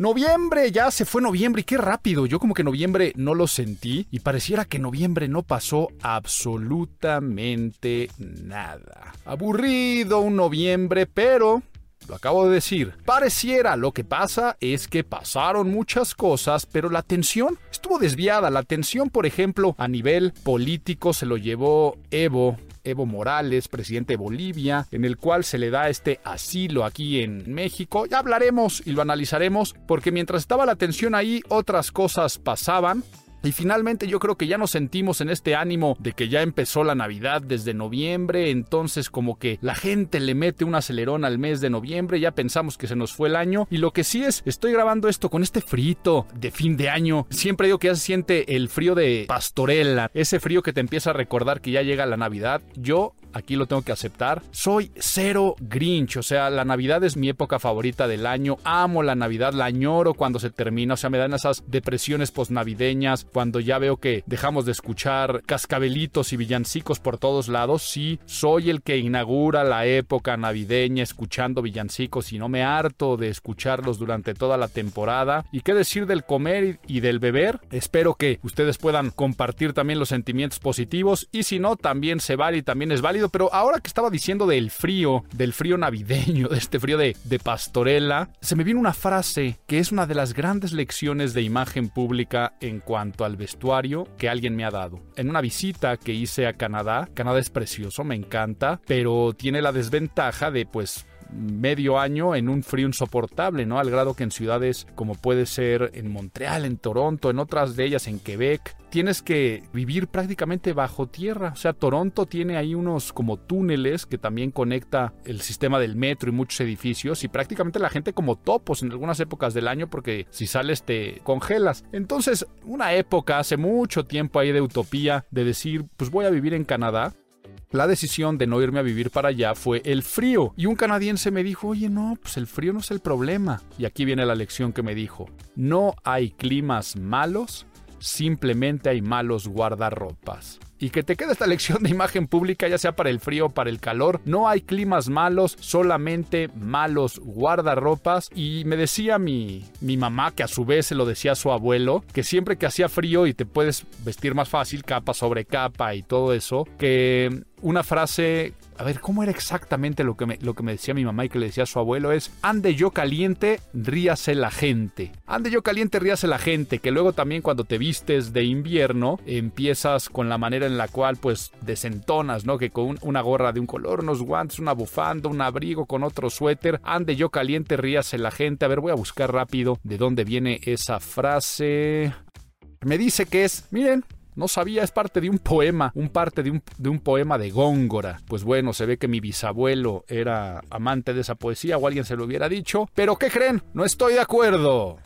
Noviembre, ya se fue noviembre y qué rápido. Yo como que noviembre no lo sentí y pareciera que noviembre no pasó absolutamente nada. Aburrido un noviembre, pero lo acabo de decir. Pareciera, lo que pasa es que pasaron muchas cosas, pero la atención estuvo desviada. La atención, por ejemplo, a nivel político se lo llevó Evo Evo Morales, presidente de Bolivia, en el cual se le da este asilo aquí en México. Ya hablaremos y lo analizaremos, porque mientras estaba la tensión ahí, otras cosas pasaban. Y finalmente yo creo que ya nos sentimos en este ánimo de que ya empezó la Navidad desde noviembre, entonces como que la gente le mete un acelerón al mes de noviembre, ya pensamos que se nos fue el año y lo que sí es, estoy grabando esto con este frito de fin de año, siempre digo que ya se siente el frío de pastorela, ese frío que te empieza a recordar que ya llega la Navidad, yo aquí lo tengo que aceptar. Soy cero Grinch, o sea, la Navidad es mi época favorita del año. Amo la Navidad, la añoro cuando se termina, o sea, me dan esas depresiones posnavideñas, cuando ya veo que dejamos de escuchar cascabelitos y villancicos por todos lados. Sí, soy el que inaugura la época navideña escuchando villancicos y no me harto de escucharlos durante toda la temporada. ¿Y qué decir del comer y del beber? Espero que ustedes puedan compartir también los sentimientos positivos y si no, también se vale y también es válido pero ahora que estaba diciendo del frío, del frío navideño, de este frío de, de pastorela, se me viene una frase que es una de las grandes lecciones de imagen pública en cuanto al vestuario que alguien me ha dado. En una visita que hice a Canadá, Canadá es precioso, me encanta, pero tiene la desventaja de pues medio año en un frío insoportable, ¿no? Al grado que en ciudades como puede ser en Montreal, en Toronto, en otras de ellas en Quebec, tienes que vivir prácticamente bajo tierra. O sea, Toronto tiene ahí unos como túneles que también conecta el sistema del metro y muchos edificios y prácticamente la gente como topos en algunas épocas del año porque si sales te congelas. Entonces, una época hace mucho tiempo ahí de utopía de decir, pues voy a vivir en Canadá la decisión de no irme a vivir para allá fue el frío. Y un canadiense me dijo, oye, no, pues el frío no es el problema. Y aquí viene la lección que me dijo, no hay climas malos, simplemente hay malos guardarropas y que te quede esta lección de imagen pública, ya sea para el frío o para el calor. No hay climas malos, solamente malos guardarropas. Y me decía mi, mi mamá, que a su vez se lo decía a su abuelo, que siempre que hacía frío y te puedes vestir más fácil, capa sobre capa y todo eso, que una frase a ver, ¿cómo era exactamente lo que, me, lo que me decía mi mamá y que le decía a su abuelo? Es, ande yo caliente, ríase la gente. Ande yo caliente, ríase la gente. Que luego también cuando te vistes de invierno, empiezas con la manera en la cual pues desentonas, ¿no? Que con una gorra de un color, unos guantes, una bufanda, un abrigo con otro suéter. Ande yo caliente, ríase la gente. A ver, voy a buscar rápido de dónde viene esa frase. Me dice que es, miren, no sabía, es parte de un poema, un parte de un, de un, poema de Góngora. Pues bueno, se ve que mi bisabuelo era amante de esa poesía o alguien se lo hubiera dicho. Pero ¿qué creen? No estoy de acuerdo.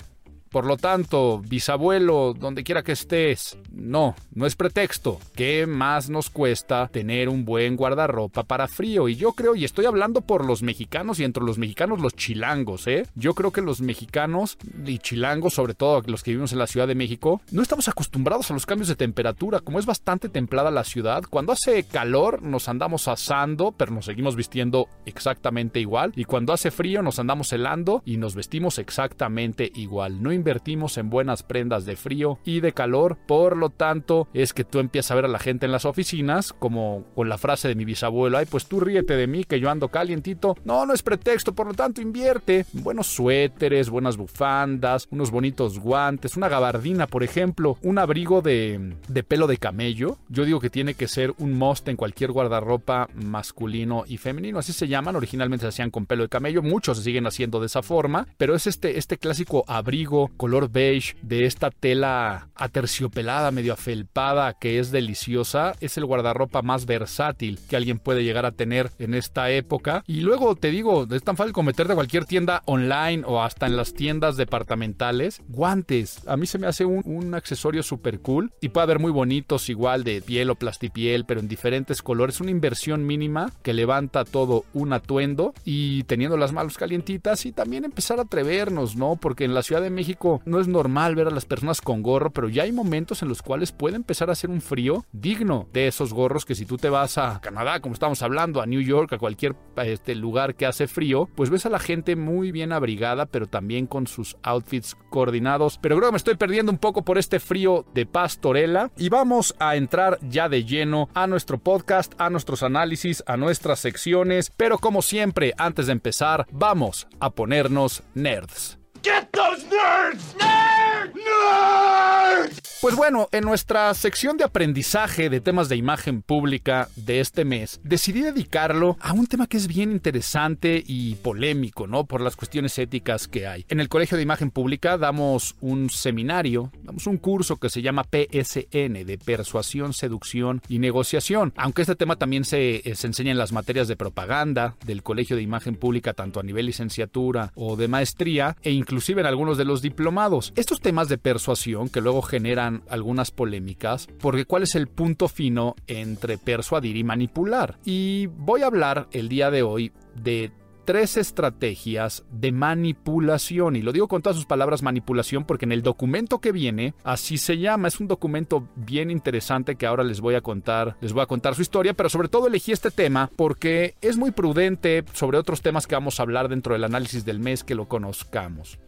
Por lo tanto, bisabuelo, donde quiera que estés, no, no es pretexto. ¿Qué más nos cuesta tener un buen guardarropa para frío? Y yo creo, y estoy hablando por los mexicanos y entre los mexicanos los chilangos, ¿eh? Yo creo que los mexicanos y chilangos, sobre todo los que vivimos en la Ciudad de México, no estamos acostumbrados a los cambios de temperatura. Como es bastante templada la ciudad, cuando hace calor nos andamos asando, pero nos seguimos vistiendo exactamente igual. Y cuando hace frío nos andamos helando y nos vestimos exactamente igual. No invertimos en buenas prendas de frío y de calor, por lo tanto es que tú empiezas a ver a la gente en las oficinas como con la frase de mi bisabuelo, ay pues tú ríete de mí que yo ando calientito. No, no es pretexto, por lo tanto invierte buenos suéteres, buenas bufandas, unos bonitos guantes, una gabardina por ejemplo, un abrigo de, de pelo de camello. Yo digo que tiene que ser un must en cualquier guardarropa masculino y femenino, así se llaman, originalmente se hacían con pelo de camello, muchos se siguen haciendo de esa forma, pero es este, este clásico abrigo color beige de esta tela aterciopelada, medio afelpada, que es deliciosa. Es el guardarropa más versátil que alguien puede llegar a tener en esta época. Y luego te digo, es tan fácil como meterte a cualquier tienda online o hasta en las tiendas departamentales. Guantes, a mí se me hace un, un accesorio súper cool y puede haber muy bonitos igual de piel o plastipiel, pero en diferentes colores. Una inversión mínima que levanta todo un atuendo y teniendo las manos calientitas y también empezar a atrevernos, ¿no? Porque en la Ciudad de México no es normal ver a las personas con gorro, pero ya hay momentos en los cuales puede empezar a hacer un frío digno de esos gorros que si tú te vas a Canadá, como estamos hablando, a New York, a cualquier este, lugar que hace frío, pues ves a la gente muy bien abrigada, pero también con sus outfits coordinados. Pero creo que me estoy perdiendo un poco por este frío de pastorela y vamos a entrar ya de lleno a nuestro podcast, a nuestros análisis, a nuestras secciones, pero como siempre, antes de empezar, vamos a ponernos nerds. Get those nerds! Nerds! Nerds! Pues bueno, en nuestra sección de aprendizaje de temas de imagen pública de este mes, decidí dedicarlo a un tema que es bien interesante y polémico, ¿no? Por las cuestiones éticas que hay. En el Colegio de Imagen Pública damos un seminario, damos un curso que se llama PSN, de Persuasión, Seducción y Negociación. Aunque este tema también se, eh, se enseña en las materias de propaganda del Colegio de Imagen Pública, tanto a nivel licenciatura o de maestría, e inclusive en algunos de los diplomados. Estos temas de persuasión que luego generan algunas polémicas, porque cuál es el punto fino entre persuadir y manipular. Y voy a hablar el día de hoy de tres estrategias de manipulación. Y lo digo con todas sus palabras manipulación porque en el documento que viene, así se llama. Es un documento bien interesante que ahora les voy a contar. Les voy a contar su historia, pero sobre todo elegí este tema porque es muy prudente sobre otros temas que vamos a hablar dentro del análisis del mes que lo conozcamos.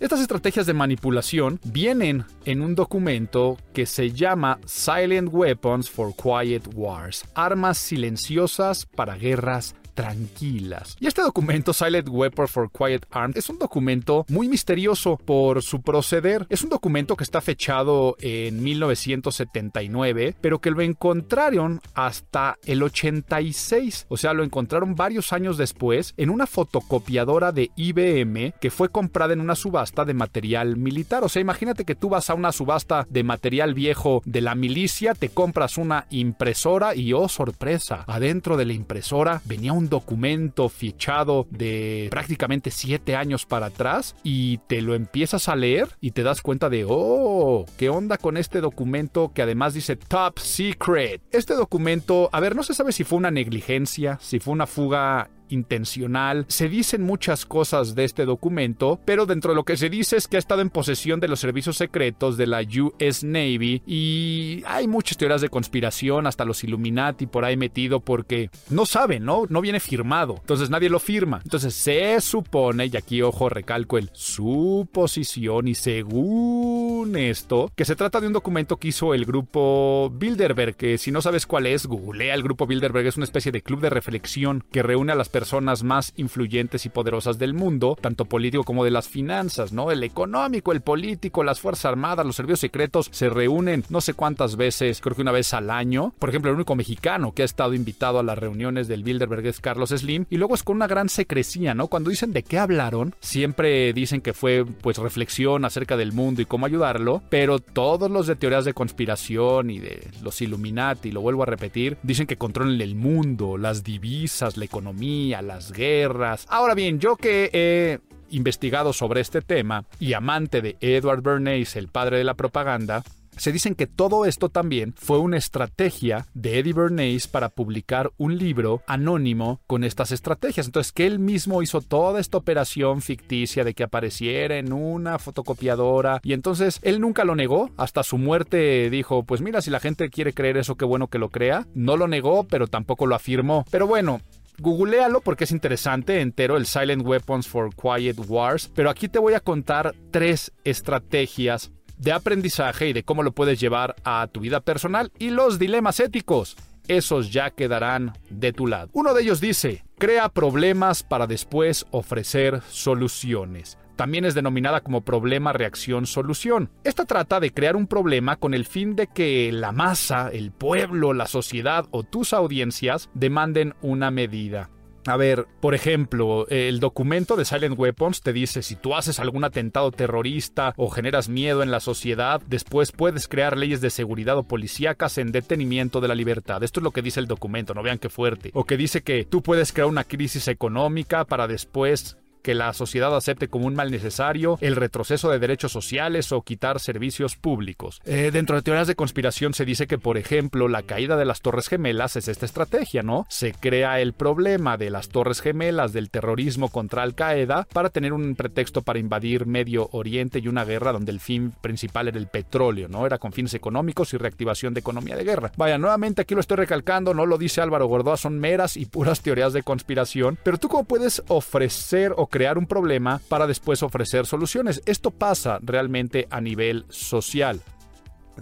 Estas estrategias de manipulación vienen en un documento que se llama Silent Weapons for Quiet Wars, armas silenciosas para guerras tranquilas. Y este documento, Silent Weapon for Quiet Arms, es un documento muy misterioso por su proceder. Es un documento que está fechado en 1979, pero que lo encontraron hasta el 86. O sea, lo encontraron varios años después en una fotocopiadora de IBM que fue comprada en una subasta de material militar. O sea, imagínate que tú vas a una subasta de material viejo de la milicia, te compras una impresora y oh sorpresa, adentro de la impresora venía un documento fichado de prácticamente siete años para atrás y te lo empiezas a leer y te das cuenta de, oh, ¿qué onda con este documento que además dice Top Secret? Este documento, a ver, no se sabe si fue una negligencia, si fue una fuga intencional. Se dicen muchas cosas de este documento, pero dentro de lo que se dice es que ha estado en posesión de los servicios secretos de la US Navy y hay muchas teorías de conspiración, hasta los Illuminati por ahí metido porque no saben, ¿no? No viene firmado, entonces nadie lo firma. Entonces se supone, y aquí ojo recalco el suposición y según esto, que se trata de un documento que hizo el grupo Bilderberg, que si no sabes cuál es, googlea el grupo Bilderberg, es una especie de club de reflexión que reúne a las personas personas más influyentes y poderosas del mundo, tanto político como de las finanzas, ¿no? El económico, el político, las Fuerzas Armadas, los servicios secretos se reúnen no sé cuántas veces, creo que una vez al año. Por ejemplo, el único mexicano que ha estado invitado a las reuniones del Bilderberg es Carlos Slim y luego es con una gran secrecía, ¿no? Cuando dicen de qué hablaron, siempre dicen que fue pues reflexión acerca del mundo y cómo ayudarlo, pero todos los de teorías de conspiración y de los Illuminati, lo vuelvo a repetir, dicen que controlan el mundo, las divisas, la economía, a las guerras. Ahora bien, yo que he investigado sobre este tema y amante de Edward Bernays, el padre de la propaganda, se dicen que todo esto también fue una estrategia de Eddie Bernays para publicar un libro anónimo con estas estrategias. Entonces, que él mismo hizo toda esta operación ficticia de que apareciera en una fotocopiadora y entonces él nunca lo negó. Hasta su muerte dijo, pues mira, si la gente quiere creer eso, qué bueno que lo crea. No lo negó, pero tampoco lo afirmó. Pero bueno, Googlealo porque es interesante, entero el Silent Weapons for Quiet Wars, pero aquí te voy a contar tres estrategias de aprendizaje y de cómo lo puedes llevar a tu vida personal y los dilemas éticos. Esos ya quedarán de tu lado. Uno de ellos dice, crea problemas para después ofrecer soluciones también es denominada como problema reacción solución. Esta trata de crear un problema con el fin de que la masa, el pueblo, la sociedad o tus audiencias demanden una medida. A ver, por ejemplo, el documento de Silent Weapons te dice si tú haces algún atentado terrorista o generas miedo en la sociedad, después puedes crear leyes de seguridad o policíacas en detenimiento de la libertad. Esto es lo que dice el documento, no vean qué fuerte. O que dice que tú puedes crear una crisis económica para después que la sociedad acepte como un mal necesario el retroceso de derechos sociales o quitar servicios públicos. Eh, dentro de teorías de conspiración se dice que, por ejemplo, la caída de las Torres Gemelas es esta estrategia, ¿no? Se crea el problema de las Torres Gemelas del terrorismo contra Al Qaeda para tener un pretexto para invadir Medio Oriente y una guerra donde el fin principal era el petróleo, ¿no? Era con fines económicos y reactivación de economía de guerra. Vaya, nuevamente aquí lo estoy recalcando, no lo dice Álvaro Gordoa, son meras y puras teorías de conspiración, pero tú cómo puedes ofrecer o crear un problema para después ofrecer soluciones. Esto pasa realmente a nivel social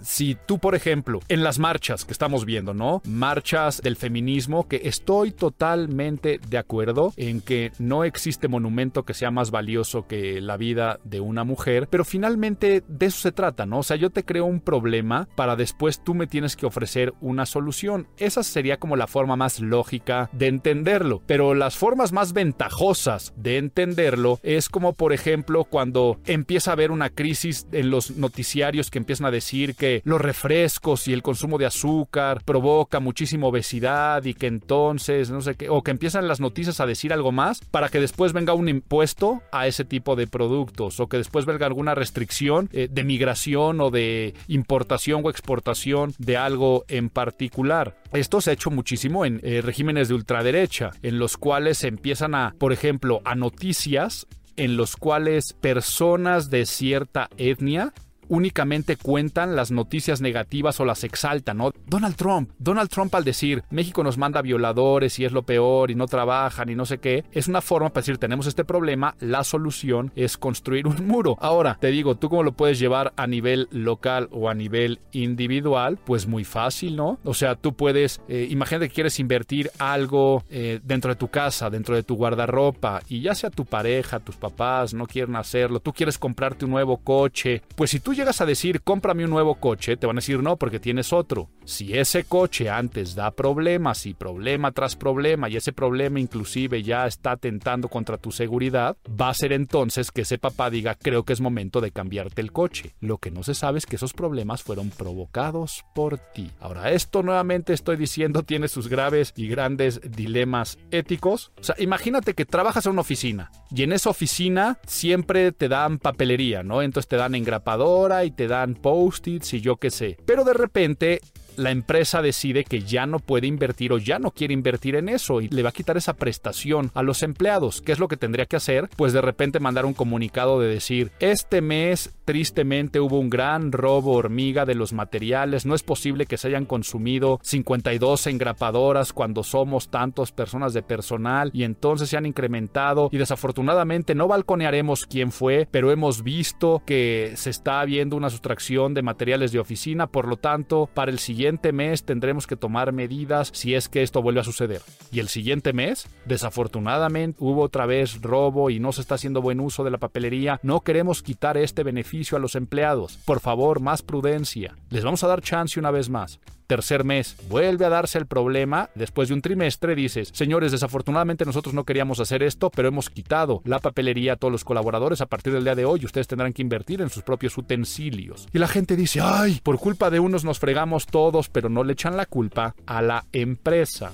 si tú, por ejemplo, en las marchas que estamos viendo, ¿no? Marchas del feminismo, que estoy totalmente de acuerdo en que no existe monumento que sea más valioso que la vida de una mujer, pero finalmente de eso se trata, ¿no? O sea, yo te creo un problema para después tú me tienes que ofrecer una solución. Esa sería como la forma más lógica de entenderlo, pero las formas más ventajosas de entenderlo es como, por ejemplo, cuando empieza a haber una crisis en los noticiarios que empiezan a decir que los refrescos y el consumo de azúcar provoca muchísima obesidad y que entonces, no sé qué, o que empiezan las noticias a decir algo más para que después venga un impuesto a ese tipo de productos o que después venga alguna restricción eh, de migración o de importación o exportación de algo en particular. Esto se ha hecho muchísimo en eh, regímenes de ultraderecha, en los cuales se empiezan a, por ejemplo, a noticias en los cuales personas de cierta etnia únicamente cuentan las noticias negativas o las exaltan, ¿no? Donald Trump, Donald Trump al decir México nos manda violadores y es lo peor y no trabajan y no sé qué, es una forma para decir tenemos este problema, la solución es construir un muro. Ahora, te digo, ¿tú cómo lo puedes llevar a nivel local o a nivel individual? Pues muy fácil, ¿no? O sea, tú puedes, eh, imagínate que quieres invertir algo eh, dentro de tu casa, dentro de tu guardarropa y ya sea tu pareja, tus papás no quieren hacerlo, tú quieres comprarte un nuevo coche, pues si tú llegas a decir, cómprame un nuevo coche, te van a decir no porque tienes otro. Si ese coche antes da problemas y problema tras problema y ese problema inclusive ya está atentando contra tu seguridad, va a ser entonces que ese papá diga, creo que es momento de cambiarte el coche. Lo que no se sabe es que esos problemas fueron provocados por ti. Ahora, esto nuevamente estoy diciendo tiene sus graves y grandes dilemas éticos. O sea, imagínate que trabajas en una oficina y en esa oficina siempre te dan papelería, ¿no? Entonces te dan engrapador, y te dan post-its y yo qué sé. Pero de repente la empresa decide que ya no puede invertir o ya no quiere invertir en eso y le va a quitar esa prestación a los empleados. ¿Qué es lo que tendría que hacer? Pues de repente mandar un comunicado de decir, este mes tristemente hubo un gran robo hormiga de los materiales, no es posible que se hayan consumido 52 engrapadoras cuando somos tantas personas de personal y entonces se han incrementado y desafortunadamente no balconearemos quién fue, pero hemos visto que se está viendo una sustracción de materiales de oficina, por lo tanto, para el siguiente siguiente mes tendremos que tomar medidas si es que esto vuelve a suceder. Y el siguiente mes, desafortunadamente, hubo otra vez robo y no se está haciendo buen uso de la papelería. No queremos quitar este beneficio a los empleados. Por favor, más prudencia. Les vamos a dar chance una vez más tercer mes vuelve a darse el problema, después de un trimestre dices, señores, desafortunadamente nosotros no queríamos hacer esto, pero hemos quitado la papelería a todos los colaboradores a partir del día de hoy, ustedes tendrán que invertir en sus propios utensilios. Y la gente dice, ay, por culpa de unos nos fregamos todos, pero no le echan la culpa a la empresa.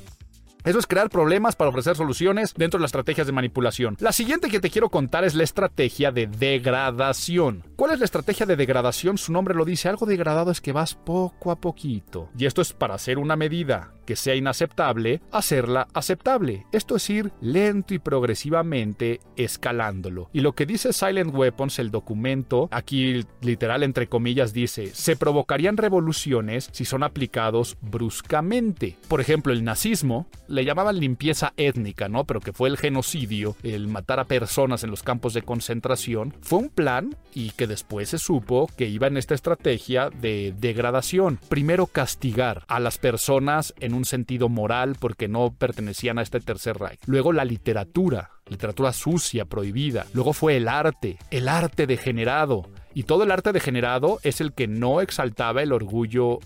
Eso es crear problemas para ofrecer soluciones dentro de las estrategias de manipulación. La siguiente que te quiero contar es la estrategia de degradación. ¿Cuál es la estrategia de degradación? Su nombre lo dice, algo degradado es que vas poco a poquito. Y esto es para hacer una medida que sea inaceptable, hacerla aceptable. Esto es ir lento y progresivamente escalándolo. Y lo que dice Silent Weapons, el documento, aquí literal entre comillas dice, se provocarían revoluciones si son aplicados bruscamente. Por ejemplo, el nazismo le llamaban limpieza étnica, ¿no? Pero que fue el genocidio, el matar a personas en los campos de concentración, fue un plan y que después se supo que iba en esta estrategia de degradación. Primero castigar a las personas en un sentido moral porque no pertenecían a este tercer Reich. Luego la literatura, literatura sucia, prohibida. Luego fue el arte, el arte degenerado. Y todo el arte degenerado es el que no exaltaba el orgullo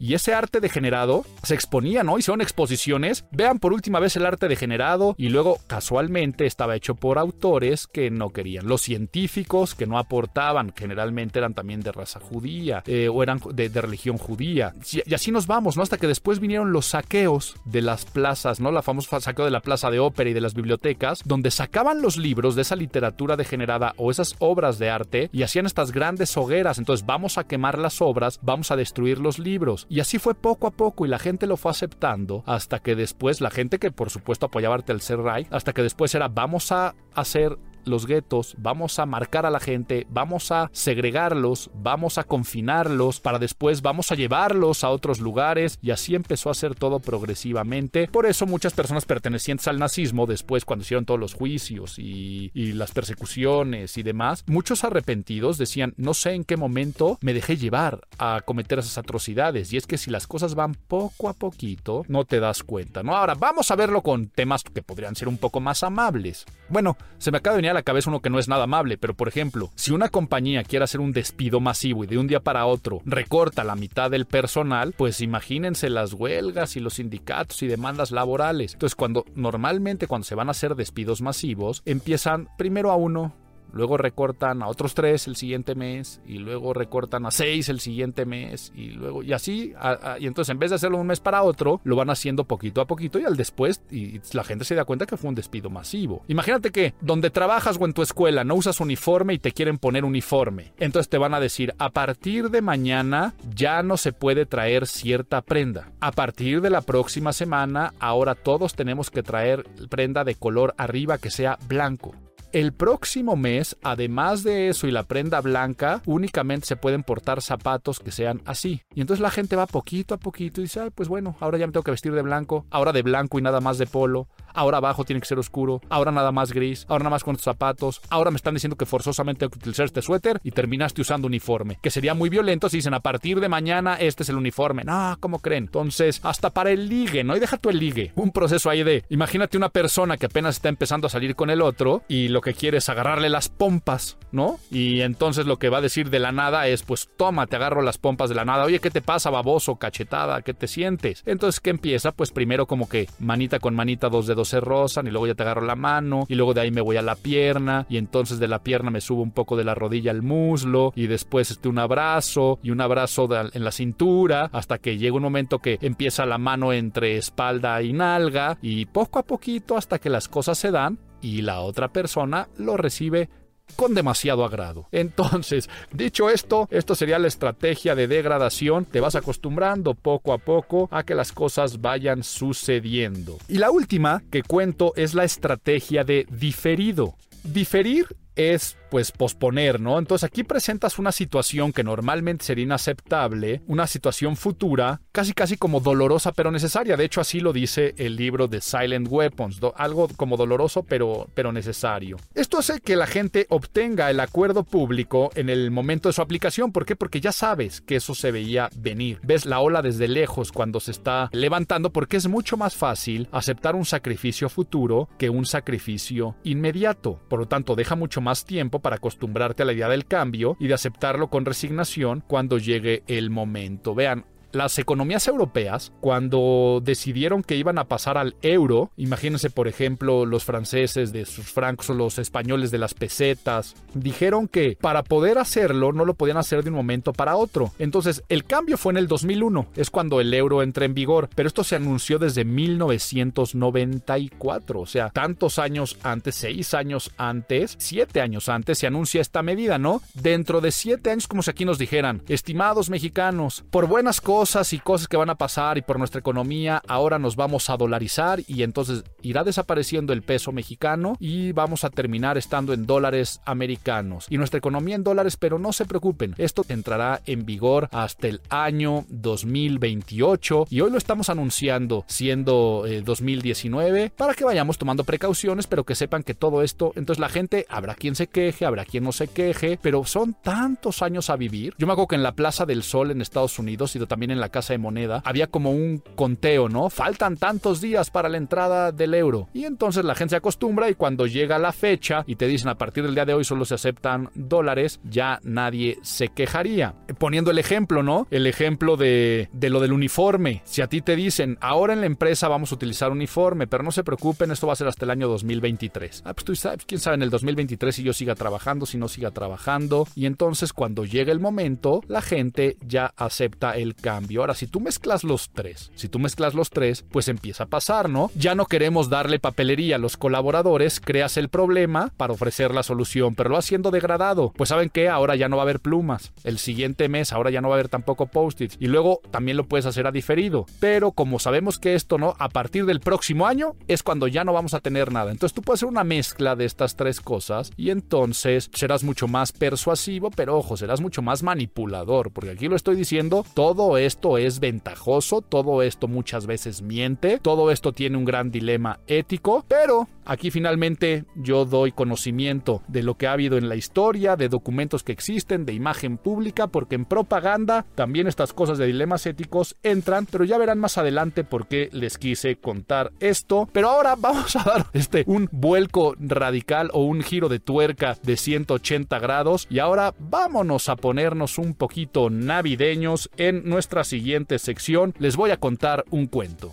Y ese arte degenerado se exponía, ¿no? Hicieron exposiciones. Vean por última vez el arte degenerado y luego casualmente estaba hecho por autores que no querían. Los científicos que no aportaban, generalmente eran también de raza judía eh, o eran de, religión judía. Y, así nos vamos, ¿no? Hasta que después vinieron los saqueos de las plazas, ¿no? La famosa saqueo de la plaza de ópera y de las bibliotecas, donde sacaban los libros de esa literatura degenerada o esas obras de arte y hacían estas grandes hogueras. Entonces vamos a quemar las obras, vamos a destruir los libros. Y así fue poco a poco y la gente lo fue aceptando hasta que después la gente que por supuesto apoyaba el Tercer Reich, hasta que después era vamos a hacer los guetos, vamos a marcar a la gente, vamos a segregarlos, vamos a confinarlos, para después vamos a llevarlos a otros lugares y así empezó a hacer todo progresivamente. Por eso muchas personas pertenecientes al nazismo, después cuando hicieron todos los juicios y, las persecuciones y demás, muchos arrepentidos decían, no sé en qué momento me dejé llevar a cometer esas atrocidades. Y es que si las cosas van poco a poquito, no te das cuenta, ¿no? Ahora, vamos a verlo con temas que podrían ser un poco más amables. Bueno, se me acaba de venir a la cabeza uno que no es nada amable, pero por ejemplo, si una compañía quiere hacer un despido masivo y de un día para otro recorta la mitad del personal, pues imagínense las huelgas y los sindicatos y demandas laborales. Entonces, cuando normalmente cuando se van a hacer despidos masivos, empiezan primero a uno, luego recortan a otros tres el siguiente mes y luego recortan a seis el siguiente mes y luego y así y entonces en vez de hacerlo un mes para otro lo van haciendo poquito a poquito y al después y, la gente se da cuenta que fue un despido masivo. Imagínate que donde trabajas o en tu escuela no usas uniforme y te quieren poner uniforme entonces te van a decir a partir de mañana ya no se puede traer cierta prenda. A partir de la próxima semana ahora todos tenemos que traer prenda de color arriba que sea blanco el próximo mes, además de eso y la prenda blanca, únicamente se pueden portar zapatos que sean así. Y entonces la gente va poquito a poquito y dice, pues bueno, ahora ya me tengo que vestir de blanco, ahora de blanco y nada más de polo, ahora abajo tiene que ser oscuro, ahora nada más gris, ahora nada más con zapatos, ahora me están diciendo que forzosamente tengo que utilizar este suéter y terminaste usando uniforme, que sería muy violento si dicen a partir de mañana este es el uniforme. No, ¿cómo creen? Entonces, hasta para el ligue, ¿no? Y deja tú el ligue. Un proceso ahí de, imagínate una persona que apenas está empezando a salir con el otro y lo que quiere es agarrarle las pompas, ¿no? Y entonces lo que va a decir de la nada es, pues toma, te agarro las pompas de la nada. Oye, ¿qué te pasa, baboso, cachetada? ¿Qué te sientes? Entonces, ¿qué empieza? Pues primero como que manita con manita, dos dedos se rozan y luego ya te agarro la mano y luego de ahí me voy a la pierna y entonces de la pierna me subo un poco de la rodilla al muslo y después este un abrazo y un abrazo en la cintura hasta que llega un momento que empieza la mano entre espalda y nalga y poco a poquito hasta que las cosas se dan y la otra persona lo recibe con demasiado agrado. Entonces, dicho esto, esto sería la estrategia de degradación. Te vas acostumbrando poco a poco a que las cosas vayan sucediendo. Y la última que cuento es la estrategia de diferido. Diferir es pues posponer, ¿no? Entonces aquí presentas una situación que normalmente sería inaceptable, una situación futura, casi casi como dolorosa pero necesaria. De hecho así lo dice el libro de Silent Weapons, algo como doloroso pero, pero necesario. Esto hace que la gente obtenga el acuerdo público en el momento de su aplicación. ¿Por qué? Porque ya sabes que eso se veía venir. Ves la ola desde lejos cuando se está levantando porque es mucho más fácil aceptar un sacrificio futuro que un sacrificio inmediato. Por lo tanto, deja mucho más tiempo para acostumbrarte a la idea del cambio y de aceptarlo con resignación cuando llegue el momento. Vean, las economías europeas, cuando decidieron que iban a pasar al euro, imagínense por ejemplo los franceses de sus francos los españoles de las pesetas, dijeron que para poder hacerlo no lo podían hacer de un momento para otro. Entonces el cambio fue en el 2001, es cuando el euro entra en vigor, pero esto se anunció desde 1994, o sea, tantos años antes, seis años antes, siete años antes se anuncia esta medida, ¿no? Dentro de siete años, como si aquí nos dijeran, estimados mexicanos, por buenas cosas, cosas y cosas que van a pasar y por nuestra economía, ahora nos vamos a dolarizar y entonces irá desapareciendo el peso mexicano y vamos a terminar estando en dólares americanos y nuestra economía en dólares, pero no se preocupen, esto entrará en vigor hasta el año 2028 y hoy lo estamos anunciando siendo 2019 eh, para que vayamos tomando precauciones, pero que sepan que todo esto, entonces la gente habrá quien se queje, habrá quien no se queje, pero son tantos años a vivir. Yo me acuerdo que en la Plaza del Sol en Estados Unidos y también en la casa de moneda, había como un conteo, ¿no? Faltan tantos días para la entrada del euro. Y entonces la gente se acostumbra y cuando llega la fecha y te dicen a partir del día de hoy solo se aceptan dólares, ya nadie se quejaría. Poniendo el ejemplo, ¿no? El ejemplo de, de lo del uniforme. Si a ti te dicen, ahora en la empresa vamos a utilizar uniforme, pero no se preocupen, esto va a ser hasta el año 2023. Ah, pues tú sabes, quién sabe en el 2023 si yo siga trabajando, si no siga trabajando. Y entonces cuando llega el momento, la gente ya acepta el cambio. Ahora, si tú mezclas los tres, si tú mezclas los tres, pues empieza a pasar, ¿no? Ya no queremos darle papelería a los colaboradores, creas el problema para ofrecer la solución, pero lo haciendo degradado. Pues saben que ahora ya no va a haber plumas. El siguiente mes ahora ya no va a haber tampoco post-its. Y luego también lo puedes hacer a diferido. Pero como sabemos que esto no, a partir del próximo año es cuando ya no vamos a tener nada. Entonces tú puedes hacer una mezcla de estas tres cosas y entonces serás mucho más persuasivo, pero ojo, serás mucho más manipulador, porque aquí lo estoy diciendo, todo esto es ventajoso, todo esto muchas veces miente, todo esto tiene un gran dilema ético, pero aquí finalmente yo doy conocimiento de lo que ha habido en la historia, de documentos que existen, de imagen pública, porque en propaganda también estas cosas de dilemas éticos entran, pero ya verán más adelante por qué les quise contar esto. Pero ahora vamos a dar este un vuelco radical o un giro de tuerca de 180 grados y ahora vámonos a ponernos un poquito navideños en nuestra siguiente sección. Les voy a contar un cuento.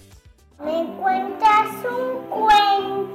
¿Me cuentas un cuento?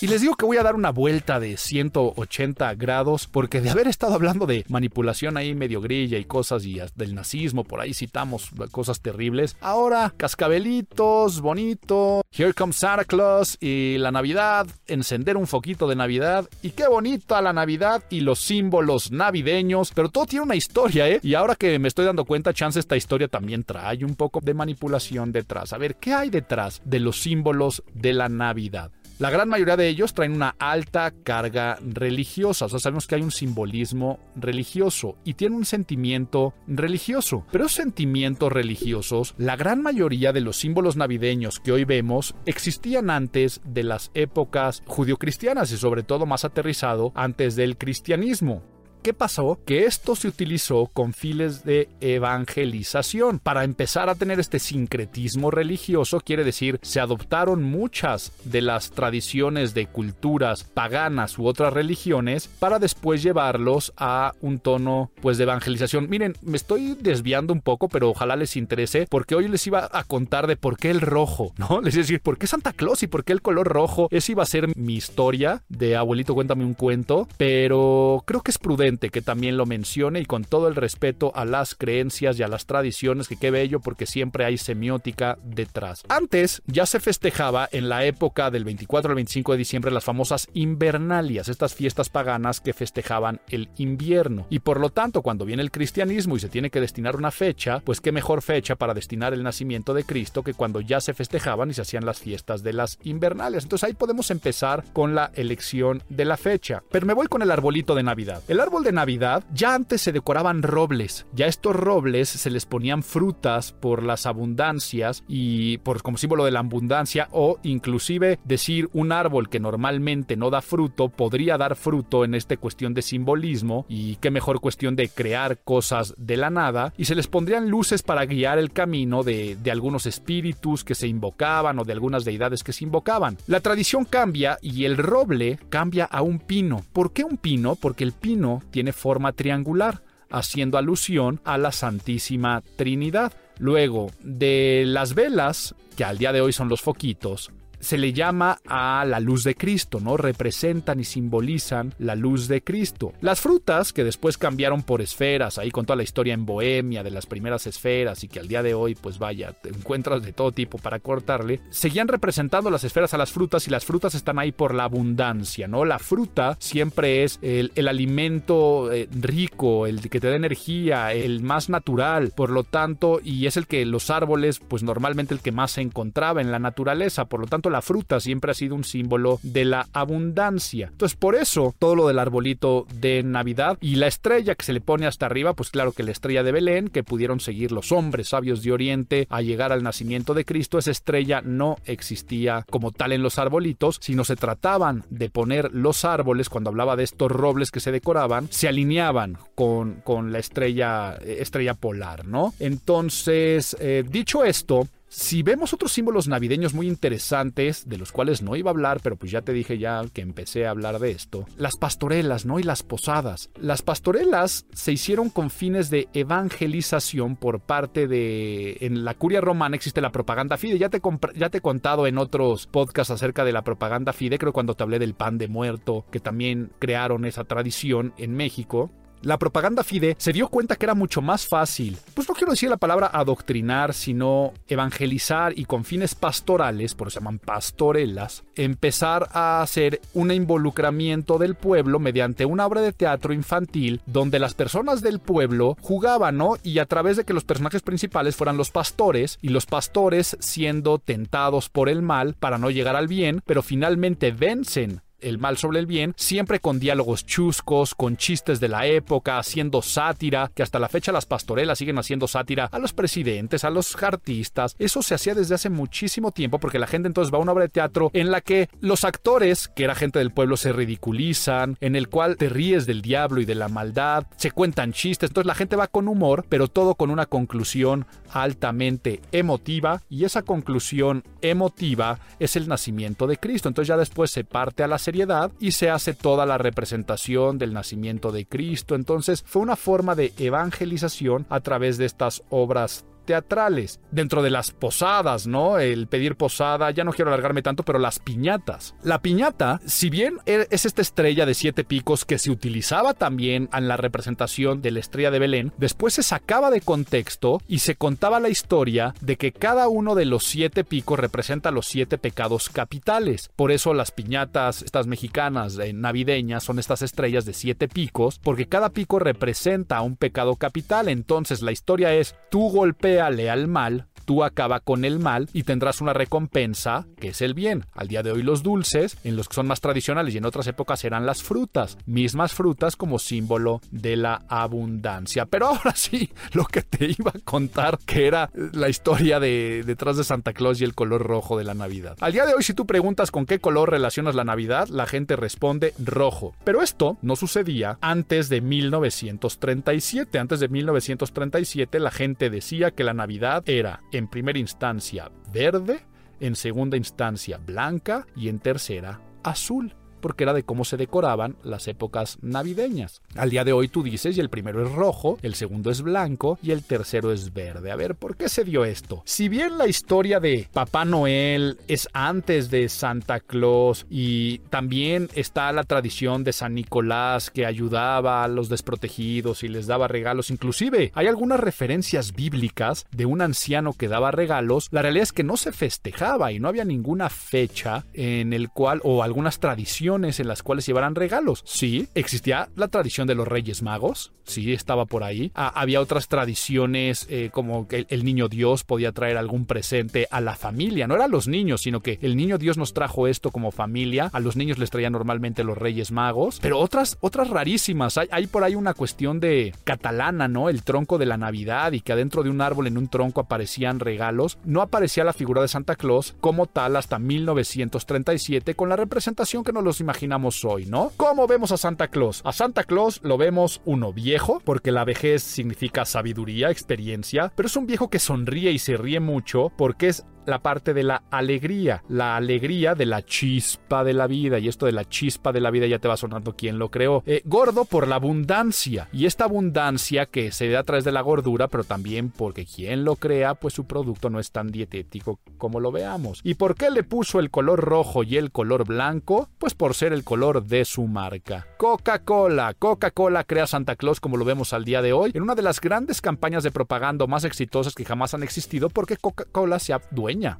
Y les digo que voy a dar una vuelta de 180 grados porque de haber estado hablando de manipulación ahí medio grilla y cosas y del nazismo, por ahí citamos cosas terribles. Ahora, cascabelitos, bonito, Here Comes Santa Claus y la Navidad, encender un foquito de Navidad y qué bonita la Navidad y los símbolos navideños, pero todo tiene una historia, ¿eh? Y ahora que me estoy dando cuenta, chance esta historia también trae un poco de manipulación detrás. A ver, ¿qué hay detrás de los símbolos de la Navidad? La gran mayoría de ellos traen una alta carga religiosa, o sea, sabemos que hay un simbolismo religioso y tiene un sentimiento religioso. Pero esos sentimientos religiosos, la gran mayoría de los símbolos navideños que hoy vemos existían antes de las épocas judio-cristianas y sobre todo más aterrizado antes del cristianismo. ¿Qué pasó? Que esto se utilizó con files de evangelización. Para empezar a tener este sincretismo religioso, quiere decir, se adoptaron muchas de las tradiciones de culturas paganas u otras religiones para después llevarlos a un tono pues de evangelización. Miren, me estoy desviando un poco, pero ojalá les interese, porque hoy les iba a contar de por qué el rojo, ¿no? Les iba a decir, ¿por qué Santa Claus y por qué el color rojo? Esa iba a ser mi historia de abuelito, cuéntame un cuento, pero creo que es prudente que también lo mencione y con todo el respeto a las creencias y a las tradiciones, que qué bello porque siempre hay semiótica detrás. Antes ya se festejaba en la época del 24 al 25 de diciembre las famosas invernalias, estas fiestas paganas que festejaban el invierno. Y por lo tanto, cuando viene el cristianismo y se tiene que destinar una fecha, pues qué mejor fecha para destinar el nacimiento de Cristo que cuando ya se festejaban y se hacían las fiestas de las invernalias. Entonces ahí podemos empezar con la elección de la fecha. Pero me voy con el arbolito de Navidad. El árbol de Navidad, ya antes se decoraban robles. Ya estos robles se les ponían frutas por las abundancias y por como símbolo de la abundancia o inclusive decir un árbol que normalmente no da fruto podría dar fruto en esta cuestión de simbolismo y qué mejor cuestión de crear cosas de la nada y se les pondrían luces para guiar el camino de, de algunos espíritus que se invocaban o de algunas deidades que se invocaban. La tradición cambia y el roble cambia a un pino. ¿Por qué un pino? Porque el pino tiene forma triangular, haciendo alusión a la Santísima Trinidad. Luego, de las velas, que al día de hoy son los foquitos, se le llama a la luz de Cristo, ¿no? Representan y simbolizan la luz de Cristo. Las frutas, que después cambiaron por esferas, ahí con toda la historia en Bohemia de las primeras esferas y que al día de hoy, pues vaya, te encuentras de todo tipo para cortarle, seguían representando las esferas a las frutas y las frutas están ahí por la abundancia, ¿no? La fruta siempre es el, el alimento eh, rico, el que te da energía, el más natural, por lo tanto, y es el que los árboles, pues normalmente el que más se encontraba en la naturaleza, por lo tanto, la fruta siempre ha sido un símbolo de la abundancia. Entonces, por eso todo lo del arbolito de Navidad y la estrella que se le pone hasta arriba, pues claro que la estrella de Belén, que pudieron seguir los hombres sabios de Oriente a llegar al nacimiento de Cristo, esa estrella no existía como tal en los arbolitos, sino se trataban de poner los árboles, cuando hablaba de estos robles que se decoraban, se alineaban con, con la estrella, estrella polar, ¿no? Entonces, eh, dicho esto, si vemos otros símbolos navideños muy interesantes, de los cuales no iba a hablar, pero pues ya te dije ya que empecé a hablar de esto, las pastorelas, ¿no? Y las posadas. Las pastorelas se hicieron con fines de evangelización por parte de... En la curia romana existe la propaganda fide. Ya te, ya te he contado en otros podcasts acerca de la propaganda fide, creo cuando te hablé del pan de muerto, que también crearon esa tradición en México la propaganda FIDE se dio cuenta que era mucho más fácil, pues no quiero decir la palabra adoctrinar, sino evangelizar y con fines pastorales, por eso se llaman pastorelas, empezar a hacer un involucramiento del pueblo mediante una obra de teatro infantil donde las personas del pueblo jugaban, ¿no? Y a través de que los personajes principales fueran los pastores y los pastores siendo tentados por el mal para no llegar al bien, pero finalmente vencen el mal sobre el bien, siempre con diálogos chuscos, con chistes de la época, haciendo sátira, que hasta la fecha las pastorelas siguen haciendo sátira a los presidentes, a los artistas. Eso se hacía desde hace muchísimo tiempo porque la gente entonces va a una obra de teatro en la que los actores, que era gente del pueblo, se ridiculizan, en el cual te ríes del diablo y de la maldad, se cuentan chistes, entonces la gente va con humor, pero todo con una conclusión altamente emotiva y esa conclusión emotiva es el nacimiento de Cristo. Entonces ya después se parte a la serie y se hace toda la representación del nacimiento de Cristo. Entonces fue una forma de evangelización a través de estas obras teatrales, dentro de las posadas, ¿no? El pedir posada, ya no quiero alargarme tanto, pero las piñatas. La piñata, si bien e, es esta estrella de siete picos que se utilizaba también en la representación de la estrella de Belén, después se sacaba de contexto y se contaba la historia de que cada uno de los siete picos representa los siete pecados capitales. Por eso las piñatas, estas mexicanas eh, navideñas, son estas estrellas de siete picos, porque cada pico representa un pecado capital. Entonces la historia es, tú golpeas véale al mal tú acaba con el mal y tendrás una recompensa que es el bien. Al día de hoy los dulces, en los que son más tradicionales y en otras épocas eran las frutas, mismas frutas como símbolo de la abundancia. Pero ahora sí, lo que te iba a contar, que era la historia de detrás de Santa Claus y el color rojo de la Navidad. Al día de hoy, si tú preguntas con qué color relacionas la Navidad, la gente responde rojo. Pero esto no sucedía antes de 1937. Antes de 1937 la gente decía que la Navidad era en primera instancia verde, en segunda instancia blanca y en tercera azul porque era de cómo se decoraban las épocas navideñas. Al día de hoy tú dices, y el primero es rojo, el segundo es blanco y el tercero es verde. A ver, ¿por qué se dio esto? Si bien la historia de Papá Noel es antes de Santa Claus y también está la tradición de San Nicolás que ayudaba a los desprotegidos y les daba regalos, inclusive hay algunas referencias bíblicas de un anciano que daba regalos, la realidad es que no se festejaba y no había ninguna fecha en el cual o algunas tradiciones en las cuales llevaran regalos. Sí, existía la tradición de los Reyes Magos, sí, estaba por ahí. Ah, había otras tradiciones eh, como que el, niño Dios podía traer algún presente a la familia, no eran los niños, sino que el niño Dios nos trajo esto como familia, a los niños les traían normalmente los Reyes Magos, pero otras, otras rarísimas. Hay, hay por ahí una cuestión de catalana, ¿no? El tronco de la Navidad y que adentro de un árbol en un tronco aparecían regalos. No aparecía la figura de Santa Claus como tal hasta 1937 con la representación que nos los imaginamos hoy, ¿no? ¿Cómo vemos a Santa Claus? A Santa Claus lo vemos uno viejo, porque la vejez significa sabiduría, experiencia, pero es un viejo que sonríe y se ríe mucho porque es la parte de la alegría, la alegría de la chispa de la vida. Y esto de la chispa de la vida ya te va sonando quién lo creó. Eh, gordo por la abundancia. Y esta abundancia que se da a través de la gordura, pero también porque quien lo crea, pues su producto no es tan dietético como lo veamos. ¿Y por qué le puso el color rojo y el color blanco? Pues por ser el color de su marca. Coca-Cola. Coca-Cola crea Santa Claus como lo vemos al día de hoy en una de las grandes campañas de propaganda más exitosas que jamás han existido porque Coca-Cola se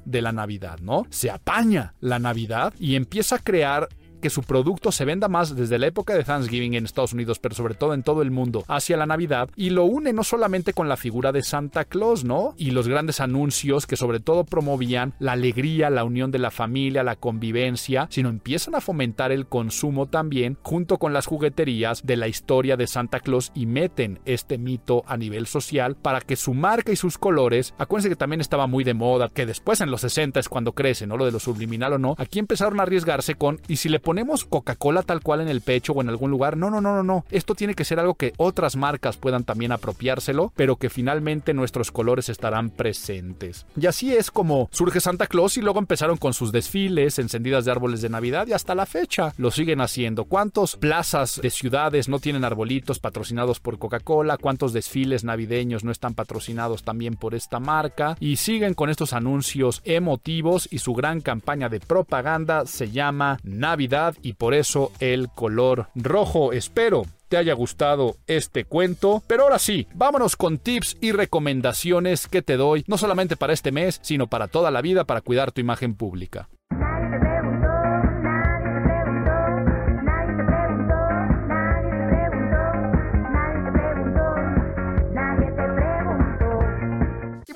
de la Navidad, ¿no? Se apaña la Navidad y empieza a crear que su producto se venda más desde la época de Thanksgiving en Estados Unidos, pero sobre todo en todo el mundo, hacia la Navidad, y lo une no solamente con la figura de Santa Claus, ¿no? Y los grandes anuncios que sobre todo promovían la alegría, la unión de la familia, la convivencia, sino empiezan a fomentar el consumo también junto con las jugueterías de la historia de Santa Claus y meten este mito a nivel social para que su marca y sus colores, acuérdense que también estaba muy de moda, que después en los 60 es cuando crece, ¿no? Lo de lo subliminal o no, aquí empezaron a arriesgarse con, y si le ponemos Coca-Cola tal cual en el pecho o en algún lugar, no, no, no, no, no, esto tiene que ser algo que otras marcas puedan también apropiárselo, pero que finalmente nuestros colores estarán presentes. Y así es como surge Santa Claus y luego empezaron con sus desfiles, encendidas de árboles de Navidad y hasta la fecha lo siguen haciendo. ¿Cuántos plazas de ciudades no tienen arbolitos patrocinados por Coca-Cola? ¿Cuántos desfiles navideños no están patrocinados también por esta marca? Y siguen con estos anuncios emotivos y su gran campaña de propaganda se llama Navidad y por eso el color rojo. Espero te haya gustado este cuento. Pero ahora sí, vámonos con tips y recomendaciones que te doy, no solamente para este mes, sino para toda la vida para cuidar tu imagen pública.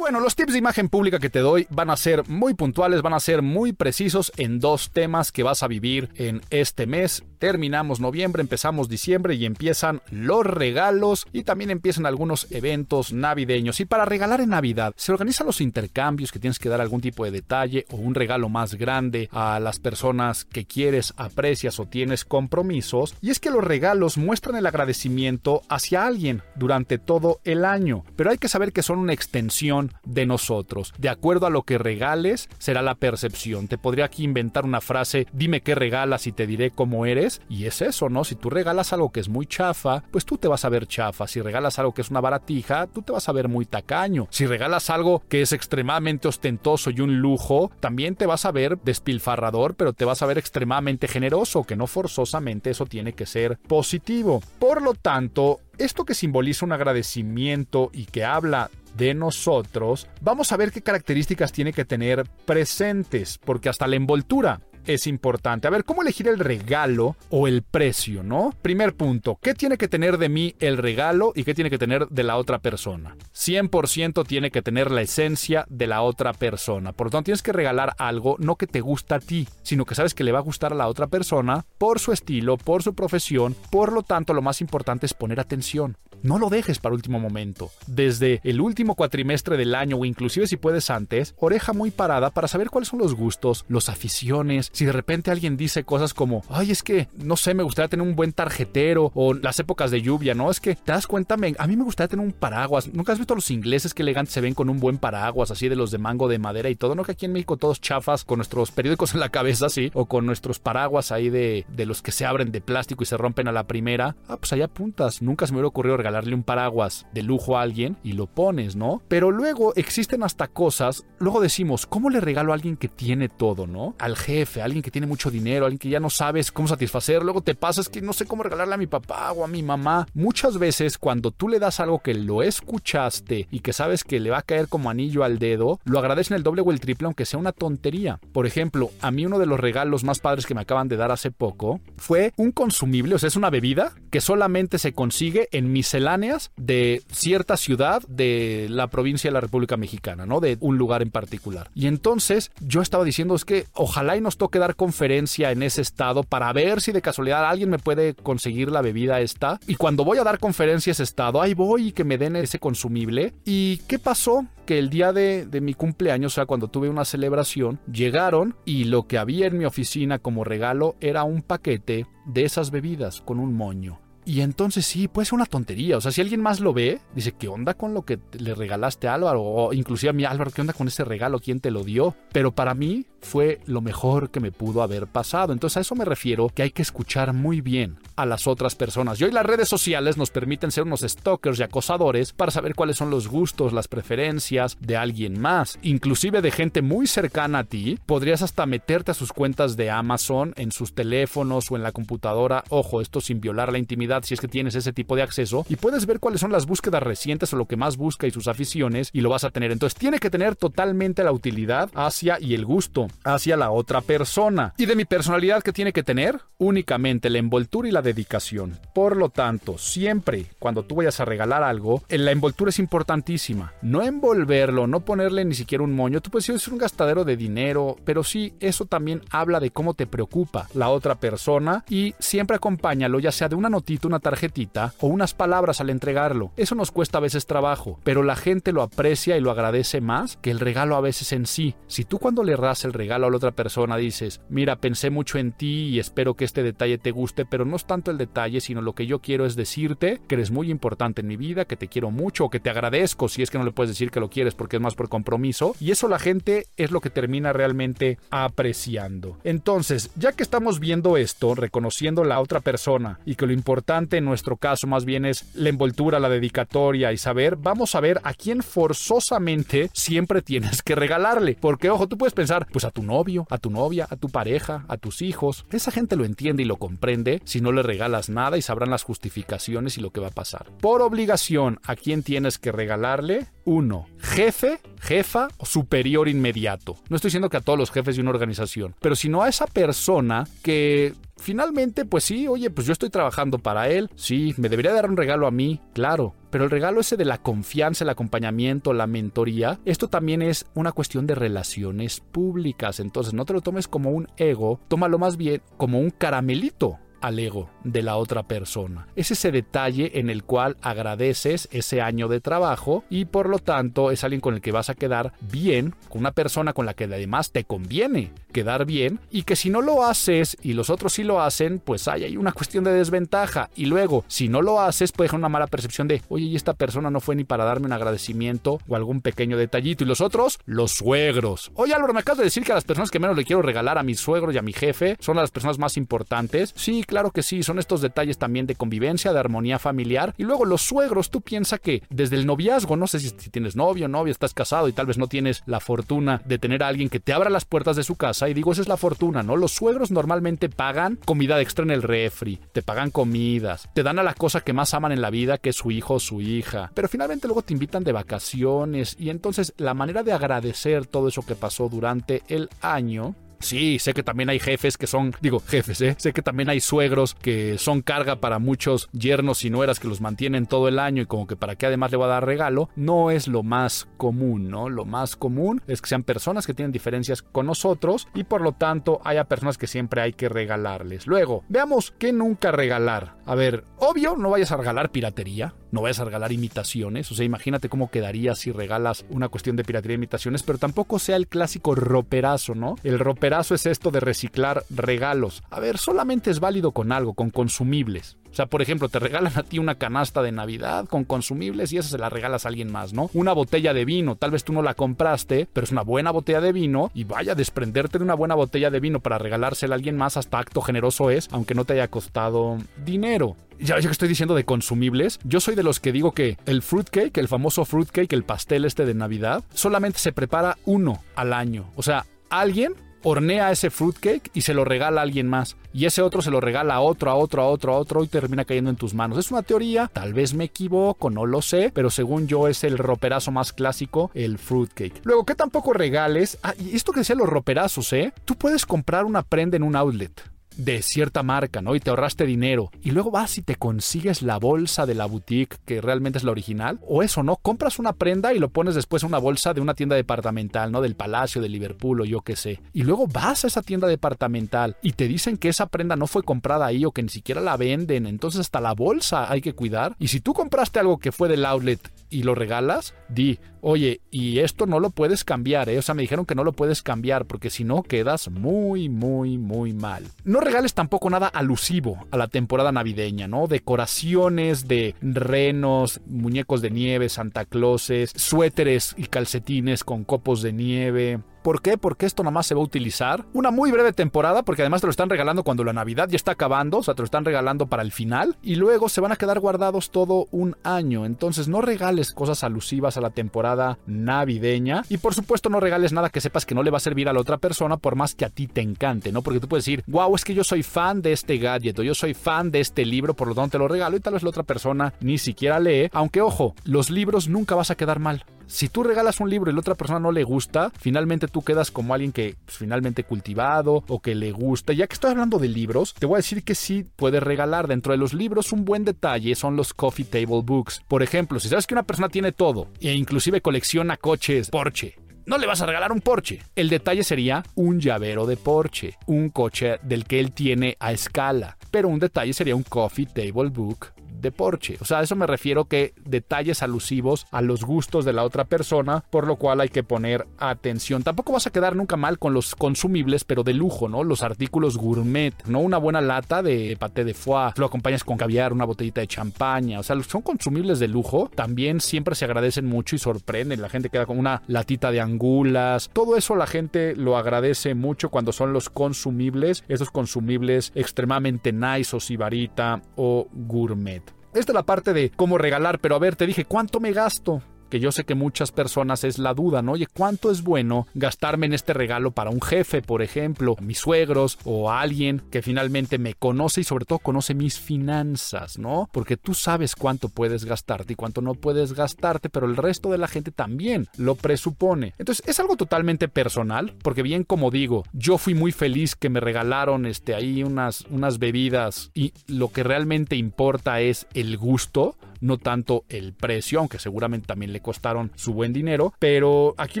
Bueno, los tips de imagen pública que te doy van a ser muy puntuales, van a ser muy precisos en dos temas que vas a vivir en este mes. Terminamos noviembre, empezamos diciembre y empiezan los regalos y también empiezan algunos eventos navideños. Y para regalar en Navidad, se organizan los intercambios que tienes que dar algún tipo de detalle o un regalo más grande a las personas que quieres, aprecias o tienes compromisos. Y es que los regalos muestran el agradecimiento hacia alguien durante todo el año, pero hay que saber que son una extensión de nosotros. De acuerdo a lo que regales, será la percepción. Te podría aquí inventar una frase, dime qué regalas y te diré cómo eres. Y es eso, ¿no? Si tú regalas algo que es muy chafa, pues tú te vas a ver chafa. Si regalas algo que es una baratija, tú te vas a ver muy tacaño. Si regalas algo que es extremadamente ostentoso y un lujo, también te vas a ver despilfarrador, pero te vas a ver extremadamente generoso, que no forzosamente eso tiene que ser positivo. Por lo tanto, esto que simboliza un agradecimiento y que habla de nosotros, vamos a ver qué características tiene que tener presentes, porque hasta la envoltura es importante. A ver, ¿cómo elegir el regalo o el precio, no? Primer punto, ¿qué tiene que tener de mí el regalo y qué tiene que tener de la otra persona? 100% tiene que tener la esencia de la otra persona. Por lo tanto, tienes que regalar algo no que te gusta a ti, sino que sabes que le va a gustar a la otra persona por su estilo, por su profesión. Por lo tanto, lo más importante es poner atención. No lo dejes para último momento. Desde el último cuatrimestre del año o inclusive si puedes antes, oreja muy parada para saber cuáles son los gustos, las aficiones. Si de repente alguien dice cosas como, ay, es que, no sé, me gustaría tener un buen tarjetero o las épocas de lluvia, ¿no? Es que te das cuenta, a mí me gustaría tener un paraguas. ¿Nunca has visto a los ingleses que elegantes se ven con un buen paraguas, así de los de mango de madera y todo? ¿No? Que aquí en México todos chafas con nuestros periódicos en la cabeza, así, o con nuestros paraguas ahí de, de los que se abren de plástico y se rompen a la primera. Ah, pues allá puntas. Nunca se me hubiera ocurrido regalarle un paraguas de lujo a alguien y lo pones, ¿no? Pero luego existen hasta cosas, luego decimos, ¿cómo le regalo a alguien que tiene todo, ¿no? Al jefe, a alguien que tiene mucho dinero, alguien que ya no sabes cómo satisfacer, luego te pasas que no sé cómo regalarle a mi papá o a mi mamá. Muchas veces cuando tú le das algo que lo escuchaste y que sabes que le va a caer como anillo al dedo, lo agradecen el doble o el triple aunque sea una tontería. Por ejemplo, a mí uno de los regalos más padres que me acaban de dar hace poco fue un consumible, o sea, es una bebida que solamente se consigue en misceláneas de cierta ciudad de la provincia de la República Mexicana, ¿no? De un lugar en particular. Y entonces yo estaba diciendo es que ojalá y nos toque dar conferencia en ese estado para ver si de casualidad alguien me puede conseguir la bebida esta. Y cuando voy a dar conferencia a ese estado, ahí voy y que me den ese consumible. ¿Y qué pasó? Que el día de, de mi cumpleaños, o sea, cuando tuve una celebración, llegaron y lo que había en mi oficina como regalo era un paquete de esas bebidas con un moño. Y entonces sí, puede ser una tontería. O sea, si alguien más lo ve, dice, ¿qué onda con lo que le regalaste a Álvaro? O inclusive a mí, Álvaro, ¿qué onda con ese regalo? ¿Quién te lo dio? Pero para mí fue lo mejor que me pudo haber pasado. Entonces a eso me refiero que hay que escuchar muy bien a las otras personas. Y hoy las redes sociales nos permiten ser unos stalkers y acosadores para saber cuáles son los gustos, las preferencias de alguien más. Inclusive de gente muy cercana a ti. Podrías hasta meterte a sus cuentas de Amazon en sus teléfonos o en la computadora. Ojo, esto sin violar la intimidad si es que tienes ese tipo de acceso y puedes ver cuáles son las búsquedas recientes o lo que más busca y sus aficiones y lo vas a tener. Entonces tiene que tener totalmente la utilidad hacia y el gusto hacia la otra persona. ¿Y de mi personalidad que tiene que tener? Únicamente la envoltura y la dedicación. Por lo tanto, siempre cuando tú vayas a regalar algo, la envoltura es importantísima. No envolverlo, no ponerle ni siquiera un moño. Tú puedes decir es un gastadero de dinero, pero sí, eso también habla de cómo te preocupa la otra persona y siempre acompáñalo, ya sea de una notita, una tarjetita o unas palabras al entregarlo. Eso nos cuesta a veces trabajo, pero la gente lo aprecia y lo agradece más que el regalo a veces en sí. Si tú cuando le das el regalo a la otra persona dices, mira, pensé mucho en ti y espero que este detalle te guste, pero no es tanto el detalle, sino lo que yo quiero es decirte que eres muy importante en mi vida, que te quiero mucho o que te agradezco si es que no le puedes decir que lo quieres porque es más por compromiso. Y eso la gente es lo que termina realmente apreciando. Entonces, ya que estamos viendo esto, reconociendo la otra persona y que lo importante en nuestro caso más bien es la envoltura, la dedicatoria y saber, vamos a ver a quién forzosamente siempre tienes que regalarle. Porque, ojo, tú puedes pensar, pues a tu novio, a tu novia, a tu pareja, a tus hijos. Esa gente lo entiende y lo comprende si no le regalas nada y sabrán las justificaciones y lo que va a pasar. Por obligación, ¿a quién tienes que regalarle? Uno, jefe, jefa o superior inmediato. No estoy diciendo que a todos los jefes de una organización, pero sino a esa persona que finalmente, pues sí, oye, pues yo estoy trabajando para él, sí, me debería dar un regalo a mí, claro, pero el regalo ese de la confianza, el acompañamiento, la mentoría, esto también es una cuestión de relaciones públicas, entonces no te lo tomes como un ego, tómalo más bien como un caramelito al ego de la otra persona. Es ese detalle en el cual agradeces ese año de trabajo y por lo tanto es alguien con el que vas a quedar bien, con una persona con la que además te conviene quedar bien y que si no lo haces y los otros sí lo hacen, pues hay ahí una cuestión de desventaja y luego si no lo haces puede una mala percepción de, oye, y esta persona no fue ni para darme un agradecimiento o algún pequeño detallito y los otros, los suegros. Oye Álvaro, me acabas de decir que a las personas que menos le quiero regalar a mis suegros y a mi jefe son las personas más importantes. Sí, claro que sí, son estos detalles también de convivencia, de armonía familiar. Y luego los suegros, tú piensas que desde el noviazgo, no sé si, tienes novio, novia, estás casado y tal vez no tienes la fortuna de tener a alguien que te abra las puertas de su casa. Y digo, esa es la fortuna, ¿no? Los suegros normalmente pagan comida extra en el refri, te pagan comidas, te dan a la cosa que más aman en la vida, que es su hijo o su hija. Pero finalmente luego te invitan de vacaciones y entonces la manera de agradecer todo eso que pasó durante el año Sí, sé que también hay jefes que son, digo, jefes, ¿eh? Sé que también hay suegros que son carga para muchos yernos y nueras que los mantienen todo el año y como que para qué además le va a dar regalo. No es lo más común, ¿no? Lo más común es que sean personas que tienen diferencias con nosotros y por lo tanto haya personas que siempre hay que regalarles. Luego, veamos qué nunca regalar. A ver, obvio, no vayas a regalar piratería no vayas a regalar imitaciones. O sea, imagínate cómo quedaría si regalas una cuestión de piratería de imitaciones, pero tampoco sea el clásico roperazo, ¿no? El roperazo es esto de reciclar regalos. A ver, solamente es válido con algo, con consumibles. O sea, por ejemplo, te regalan a ti una canasta de Navidad con consumibles y esa se la regalas a alguien más, ¿no? Una botella de vino, tal vez tú no la compraste, pero es una buena botella de vino y vaya, desprenderte de una buena botella de vino para regalársela a alguien más hasta acto generoso es, aunque no te haya costado dinero. Ya, ya que estoy diciendo de consumibles, yo soy de los que digo que el fruitcake, el famoso fruitcake, el pastel este de Navidad, solamente se prepara uno al año. O sea, alguien hornea ese fruitcake y se lo regala a alguien más. Y ese otro se lo regala a otro, a otro, a otro, a otro y termina cayendo en tus manos. Es una teoría, tal vez me equivoco, no lo sé, pero según yo es el roperazo más clásico, el fruitcake. Luego, que tampoco regales. Ah, y esto que decía los roperazos, ¿eh? Tú puedes comprar una prenda en un outlet de cierta marca, ¿no? Y te ahorraste dinero. Y luego vas y te consigues la bolsa de la boutique que realmente es la original. O eso, ¿no? Compras una prenda y lo pones después en una bolsa de una tienda departamental, ¿no? Del Palacio, de Liverpool o yo qué sé. Y luego vas a esa tienda departamental y te dicen que esa prenda no fue comprada ahí o que ni siquiera la venden. Entonces hasta la bolsa hay que cuidar. Y si tú compraste algo que fue del outlet y lo regalas, di, oye, y esto no lo puedes cambiar, ¿eh? O sea, me dijeron que no lo puedes cambiar porque si no quedas muy, muy, muy mal. No regales tampoco nada alusivo a la temporada navideña, ¿no? Decoraciones de renos, muñecos de nieve, Santa Clauses, suéteres y calcetines con copos de nieve. ¿Por qué? Porque esto nada más se va a utilizar una muy breve temporada, porque además te lo están regalando cuando la Navidad ya está acabando, o sea, te lo están regalando para el final, y luego se van a quedar guardados todo un año. Entonces no regales cosas alusivas a la temporada navideña, y por supuesto no regales nada que sepas que no le va a servir a la otra persona, por más que a ti te encante, ¿no? Porque tú puedes decir, wow, es que yo soy fan de este gadget, o yo soy fan de este libro, por lo tanto te lo regalo, y tal vez la otra persona ni siquiera lee, aunque ojo, los libros nunca vas a quedar mal. Si tú regalas un libro y la otra persona no le gusta, finalmente tú quedas como alguien que pues, finalmente cultivado o que le gusta. Ya que estoy hablando de libros, te voy a decir que sí puedes regalar dentro de los libros un buen detalle son los coffee table books. Por ejemplo, si sabes que una persona tiene todo e inclusive colecciona coches Porsche no le vas a regalar un Porsche. El detalle sería un llavero de Porsche, un coche del que él tiene a escala. Pero un detalle sería un coffee table book de Porsche. O sea, a eso me refiero que detalles alusivos a los gustos de la otra persona, por lo cual hay que poner atención. Tampoco vas a quedar nunca mal con los consumibles, pero de lujo, ¿no? Los artículos gourmet, ¿no? Una buena lata de paté de foie, lo acompañas con caviar, una botellita de champaña, o sea, son consumibles de lujo, también siempre se agradecen mucho y sorprenden. La gente queda con una latita de angulas, todo eso la gente lo agradece mucho cuando son los consumibles, esos consumibles extremadamente nice o sibarita o gourmet. Esta es la parte de cómo regalar, pero a ver, te dije, ¿cuánto me gasto? Que yo sé que muchas personas es la duda, ¿no? Oye, ¿cuánto es bueno gastarme en este regalo para un jefe, por ejemplo, mis suegros o alguien que finalmente me conoce y sobre todo conoce mis finanzas, ¿no? Porque tú sabes cuánto puedes gastarte y cuánto no puedes gastarte, pero el resto de la gente también lo presupone. Entonces, es algo totalmente personal, porque bien como digo, yo fui muy feliz que me regalaron este ahí unas unas bebidas y lo que realmente importa es el gusto, no tanto el precio, aunque seguramente también le costaron su buen dinero, pero aquí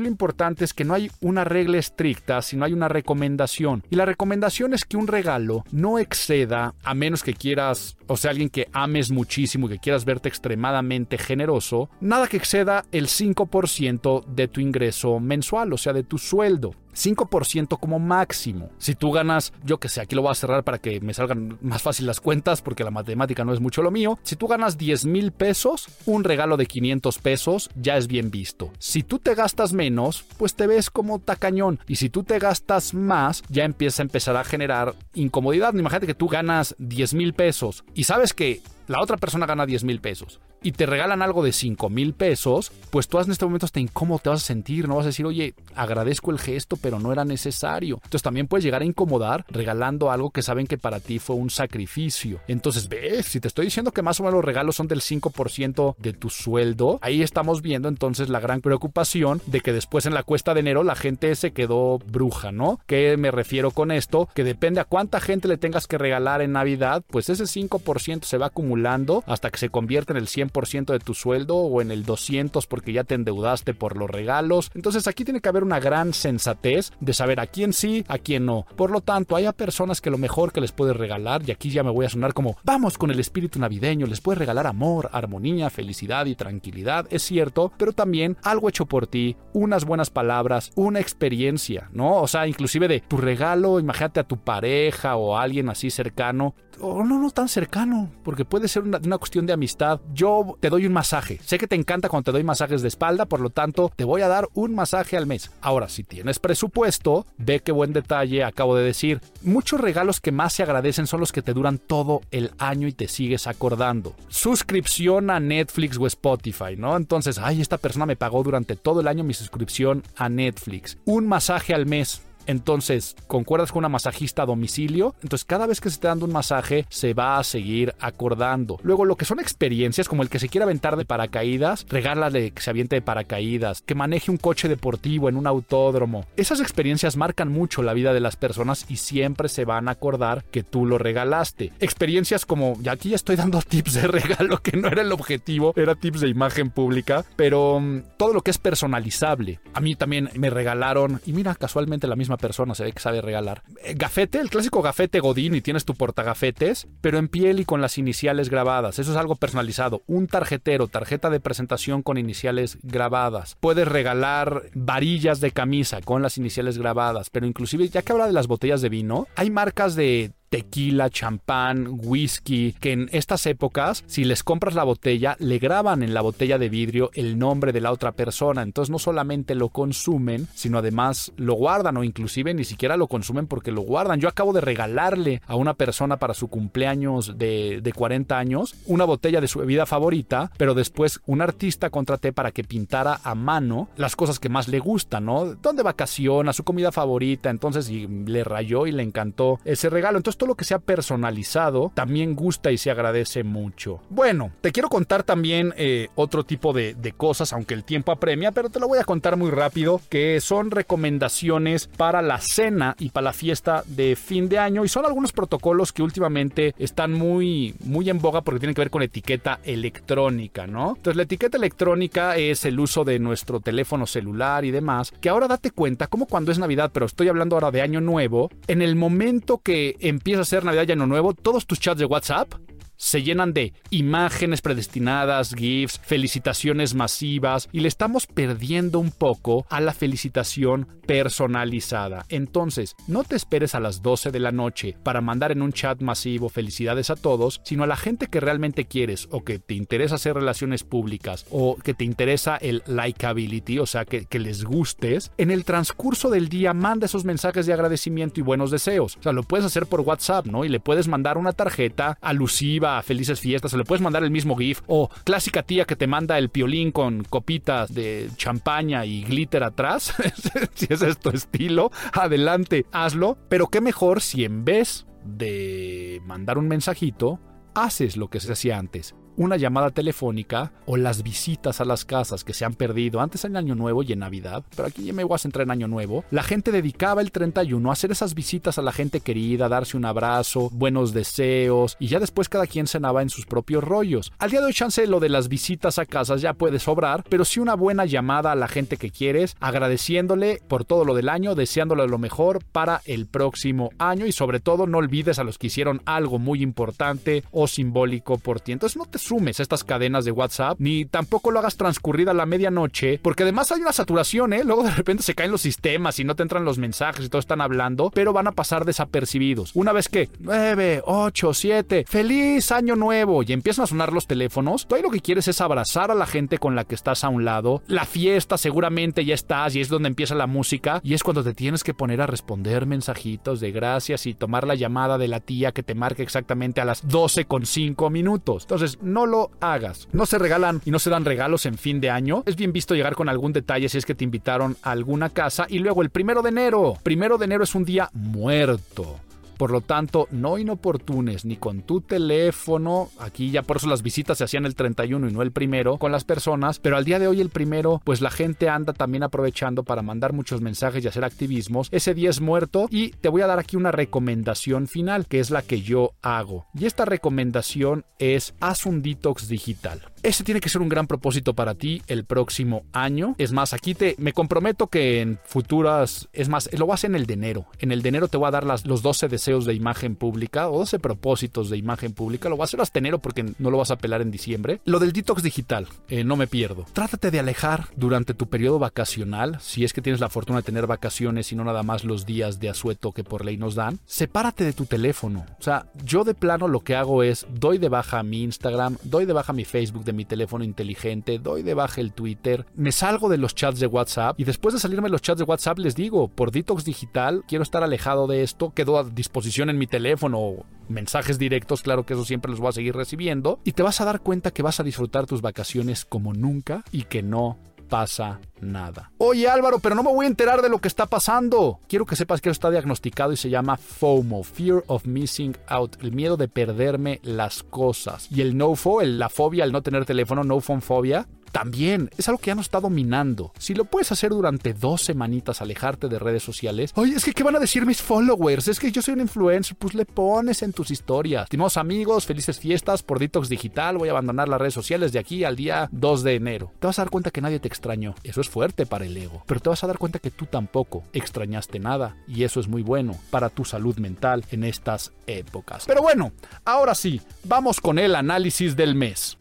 lo importante es que no hay una regla estricta, sino hay una recomendación. Y la recomendación es que un regalo no exceda, a menos que quieras, o sea, alguien que ames muchísimo y que quieras verte extremadamente generoso, nada que exceda el 5% de tu ingreso mensual, o sea, de tu sueldo. 5% como máximo. Si tú ganas, yo que sé, aquí lo voy a cerrar para que me salgan más fácil las cuentas porque la matemática no es mucho lo mío. Si tú ganas 10 mil pesos, un regalo de 500 pesos ya es bien visto. Si tú te gastas menos, pues te ves como tacañón. Y si tú te gastas más, ya empieza a empezar a generar incomodidad. Imagínate que tú ganas 10 mil pesos y sabes que la otra persona gana 10 mil pesos y te regalan algo de 5 mil pesos, pues tú en este momento hasta incómodo te vas a sentir, no vas a decir, oye, agradezco el gesto, pero no era necesario. Entonces también puedes llegar a incomodar regalando algo que saben que para ti fue un sacrificio. Entonces, ves, si te estoy diciendo que más o menos los regalos son del 5% de tu sueldo, ahí estamos viendo entonces la gran preocupación de que después en la cuesta de enero la gente se quedó bruja, ¿no? ¿Qué me refiero con esto? Que depende a cuánta gente le tengas que regalar en Navidad, pues ese 5% se va acumulando hasta que se convierte en el 100% de tu sueldo o en el 200 porque ya te endeudaste por los regalos. Entonces aquí tiene que haber una gran sensatez de saber a quién sí, a quién no. Por lo tanto, hay a personas que lo mejor que les puedes regalar, y aquí ya me voy a sonar como, vamos con el espíritu navideño, les puedes regalar amor, armonía, felicidad y tranquilidad, es cierto, pero también algo hecho por ti, unas buenas palabras, una experiencia, ¿no? O sea, inclusive de tu regalo, imagínate a tu pareja o a alguien así cercano, o no, no tan cercano, porque puede ser una, una, cuestión de amistad. Yo te doy un masaje. Sé que te encanta cuando te doy masajes de espalda, por lo tanto, te voy a dar un masaje al mes. Ahora, si tienes presupuesto, ve qué buen detalle acabo de decir. Muchos regalos que más se agradecen son los que te duran todo el año y te sigues acordando. Suscripción a Netflix o Spotify, ¿no? Entonces, ay, esta persona me pagó durante todo el año mi suscripción a Netflix. Un masaje al mes entonces, concuerdas con una masajista a domicilio, entonces cada vez que se esté dando un masaje se va a seguir acordando. Luego, lo que son experiencias, como el que se quiera aventar de paracaídas, regálale que se aviente de paracaídas, que maneje un coche deportivo en un autódromo. Esas experiencias marcan mucho la vida de las personas y siempre se van a acordar que tú lo regalaste. Experiencias como, ya aquí ya estoy dando tips de regalo, que no era el objetivo, era tips de imagen pública, pero um, todo lo que es personalizable. A mí también me regalaron, y mira, casualmente la misma persona se ve que sabe regalar. Eh, gafete, el clásico gafete Godín y tienes tu portagafetes, pero en piel y con las iniciales grabadas. Eso es algo personalizado. Un tarjetero, tarjeta de presentación con iniciales grabadas. Puedes regalar varillas de camisa con las iniciales grabadas, pero inclusive ya que habla de las botellas de vino, hay marcas de tequila, champán, whisky, que en estas épocas, si les compras la botella, le graban en la botella de vidrio el nombre de la otra persona. Entonces no solamente lo consumen, sino además lo guardan o inclusive ni siquiera lo consumen porque lo guardan. Yo acabo de regalarle a una persona para su cumpleaños de, de 40 años una botella de su bebida favorita, pero después un artista contraté para que pintara a mano las cosas que más le gustan, ¿no? ¿Dónde vacaciona? Su comida favorita. Entonces y le rayó y le encantó ese regalo. Entonces todo lo que sea personalizado también gusta y se agradece mucho. Bueno, te quiero contar también eh, otro tipo de, de cosas, aunque el tiempo apremia, pero te lo voy a contar muy rápido, que son recomendaciones para la cena y para la fiesta de fin de año y son algunos protocolos que últimamente están muy, muy en boga porque tienen que ver con etiqueta electrónica, ¿no? Entonces la etiqueta electrónica es el uso de nuestro teléfono celular y demás, que ahora date cuenta como cuando es Navidad, pero estoy hablando ahora de Año Nuevo, en el momento que empieza a ser Navidad y Año Nuevo, todos tus chats de WhatsApp se llenan de imágenes predestinadas, GIFs, felicitaciones masivas y le estamos perdiendo un poco a la felicitación personalizada. Entonces, no te esperes a las 12 de la noche para mandar en un chat masivo felicidades a todos, sino a la gente que realmente quieres o que te interesa hacer relaciones públicas o que te interesa el likability, o sea, que, que les gustes. En el transcurso del día manda esos mensajes de agradecimiento y buenos deseos. O sea, lo puedes hacer por WhatsApp, ¿no? Y le puedes mandar una tarjeta alusiva felices fiestas, o le puedes mandar el mismo GIF, o clásica tía que te manda el piolín con copitas de champaña y glitter atrás. si es tu estilo, adelante, hazlo. Pero qué mejor si en vez de mandar un mensajito, haces lo que se hacía antes una llamada telefónica o las visitas a las casas que se han perdido antes en Año Nuevo y en Navidad, pero aquí ya me voy a centrar en Año Nuevo, la gente dedicaba el 31 a hacer esas visitas a la gente querida, darse un abrazo, buenos deseos y ya después cada quien cenaba en sus propios rollos. Al día de hoy chance lo de las visitas a casas ya puede sobrar, pero sí una buena llamada a la gente que quieres, agradeciéndole por todo lo del año, deseándole lo mejor para el próximo año y sobre todo no olvides a los que hicieron algo muy importante o simbólico por ti. Entonces no te sumes estas cadenas de WhatsApp, ni tampoco lo hagas transcurrida la medianoche, porque además hay una saturación, ¿eh? Luego de repente se caen los sistemas y no te entran los mensajes y todos están hablando, pero van a pasar desapercibidos. Una vez que 9, 8, 7, feliz año nuevo y empiezan a sonar los teléfonos, tú ahí lo que quieres es abrazar a la gente con la que estás a un lado. La fiesta seguramente ya estás y es donde empieza la música y es cuando te tienes que poner a responder mensajitos de gracias y tomar la llamada de la tía que te marque exactamente a las 12 con 5 minutos. Entonces, no no lo hagas. No se regalan y no se dan regalos en fin de año. Es bien visto llegar con algún detalle si es que te invitaron a alguna casa. Y luego el primero de enero. Primero de enero es un día muerto. Por lo tanto, no inoportunes ni con tu teléfono. Aquí ya por eso las visitas se hacían el 31 y no el primero con las personas. Pero al día de hoy el primero, pues la gente anda también aprovechando para mandar muchos mensajes y hacer activismos. Ese día es muerto y te voy a dar aquí una recomendación final, que es la que yo hago. Y esta recomendación es haz un detox digital. Ese tiene que ser un gran propósito para ti el próximo año. Es más, aquí te me comprometo que en futuras, es más, lo vas en el de enero. En el de enero te voy a dar los 12 deseos de imagen pública o 12 propósitos de imagen pública. Lo voy a hacer hasta enero porque no lo vas a pelar en diciembre. Lo del detox digital, eh, no me pierdo. Trátate de alejar durante tu periodo vacacional, si es que tienes la fortuna de tener vacaciones y no nada más los días de asueto que por ley nos dan. Sepárate de tu teléfono. O sea, yo de plano lo que hago es doy de baja mi Instagram, doy de baja mi Facebook de mi teléfono inteligente, doy de baja el Twitter, me salgo de los chats de WhatsApp y después de salirme de los chats de WhatsApp les digo, por detox digital quiero estar alejado de esto, quedo a disposición en mi teléfono, mensajes directos, claro que eso siempre los voy a seguir recibiendo y te vas a dar cuenta que vas a disfrutar tus vacaciones como nunca y que no pasa nada. Oye Álvaro, pero no me voy a enterar de lo que está pasando. Quiero que sepas que está diagnosticado y se llama FOMO, Fear of Missing Out, el miedo de perderme las cosas. Y el NoFo, la fobia al no tener teléfono, no phone fobia, también es algo que ya nos está dominando. Si lo puedes hacer durante dos semanitas, alejarte de redes sociales. Oye, es que ¿qué van a decir mis followers? Es que yo soy un influencer, pues le pones en tus historias. Estimados amigos, felices fiestas por Detox Digital. Voy a abandonar las redes sociales de aquí al día 2 de enero. Te vas a dar cuenta que nadie te extrañó. Eso es fuerte para el ego. Pero te vas a dar cuenta que tú tampoco extrañaste nada. Y eso es muy bueno para tu salud mental en estas épocas. Pero bueno, ahora sí, vamos con el análisis del mes.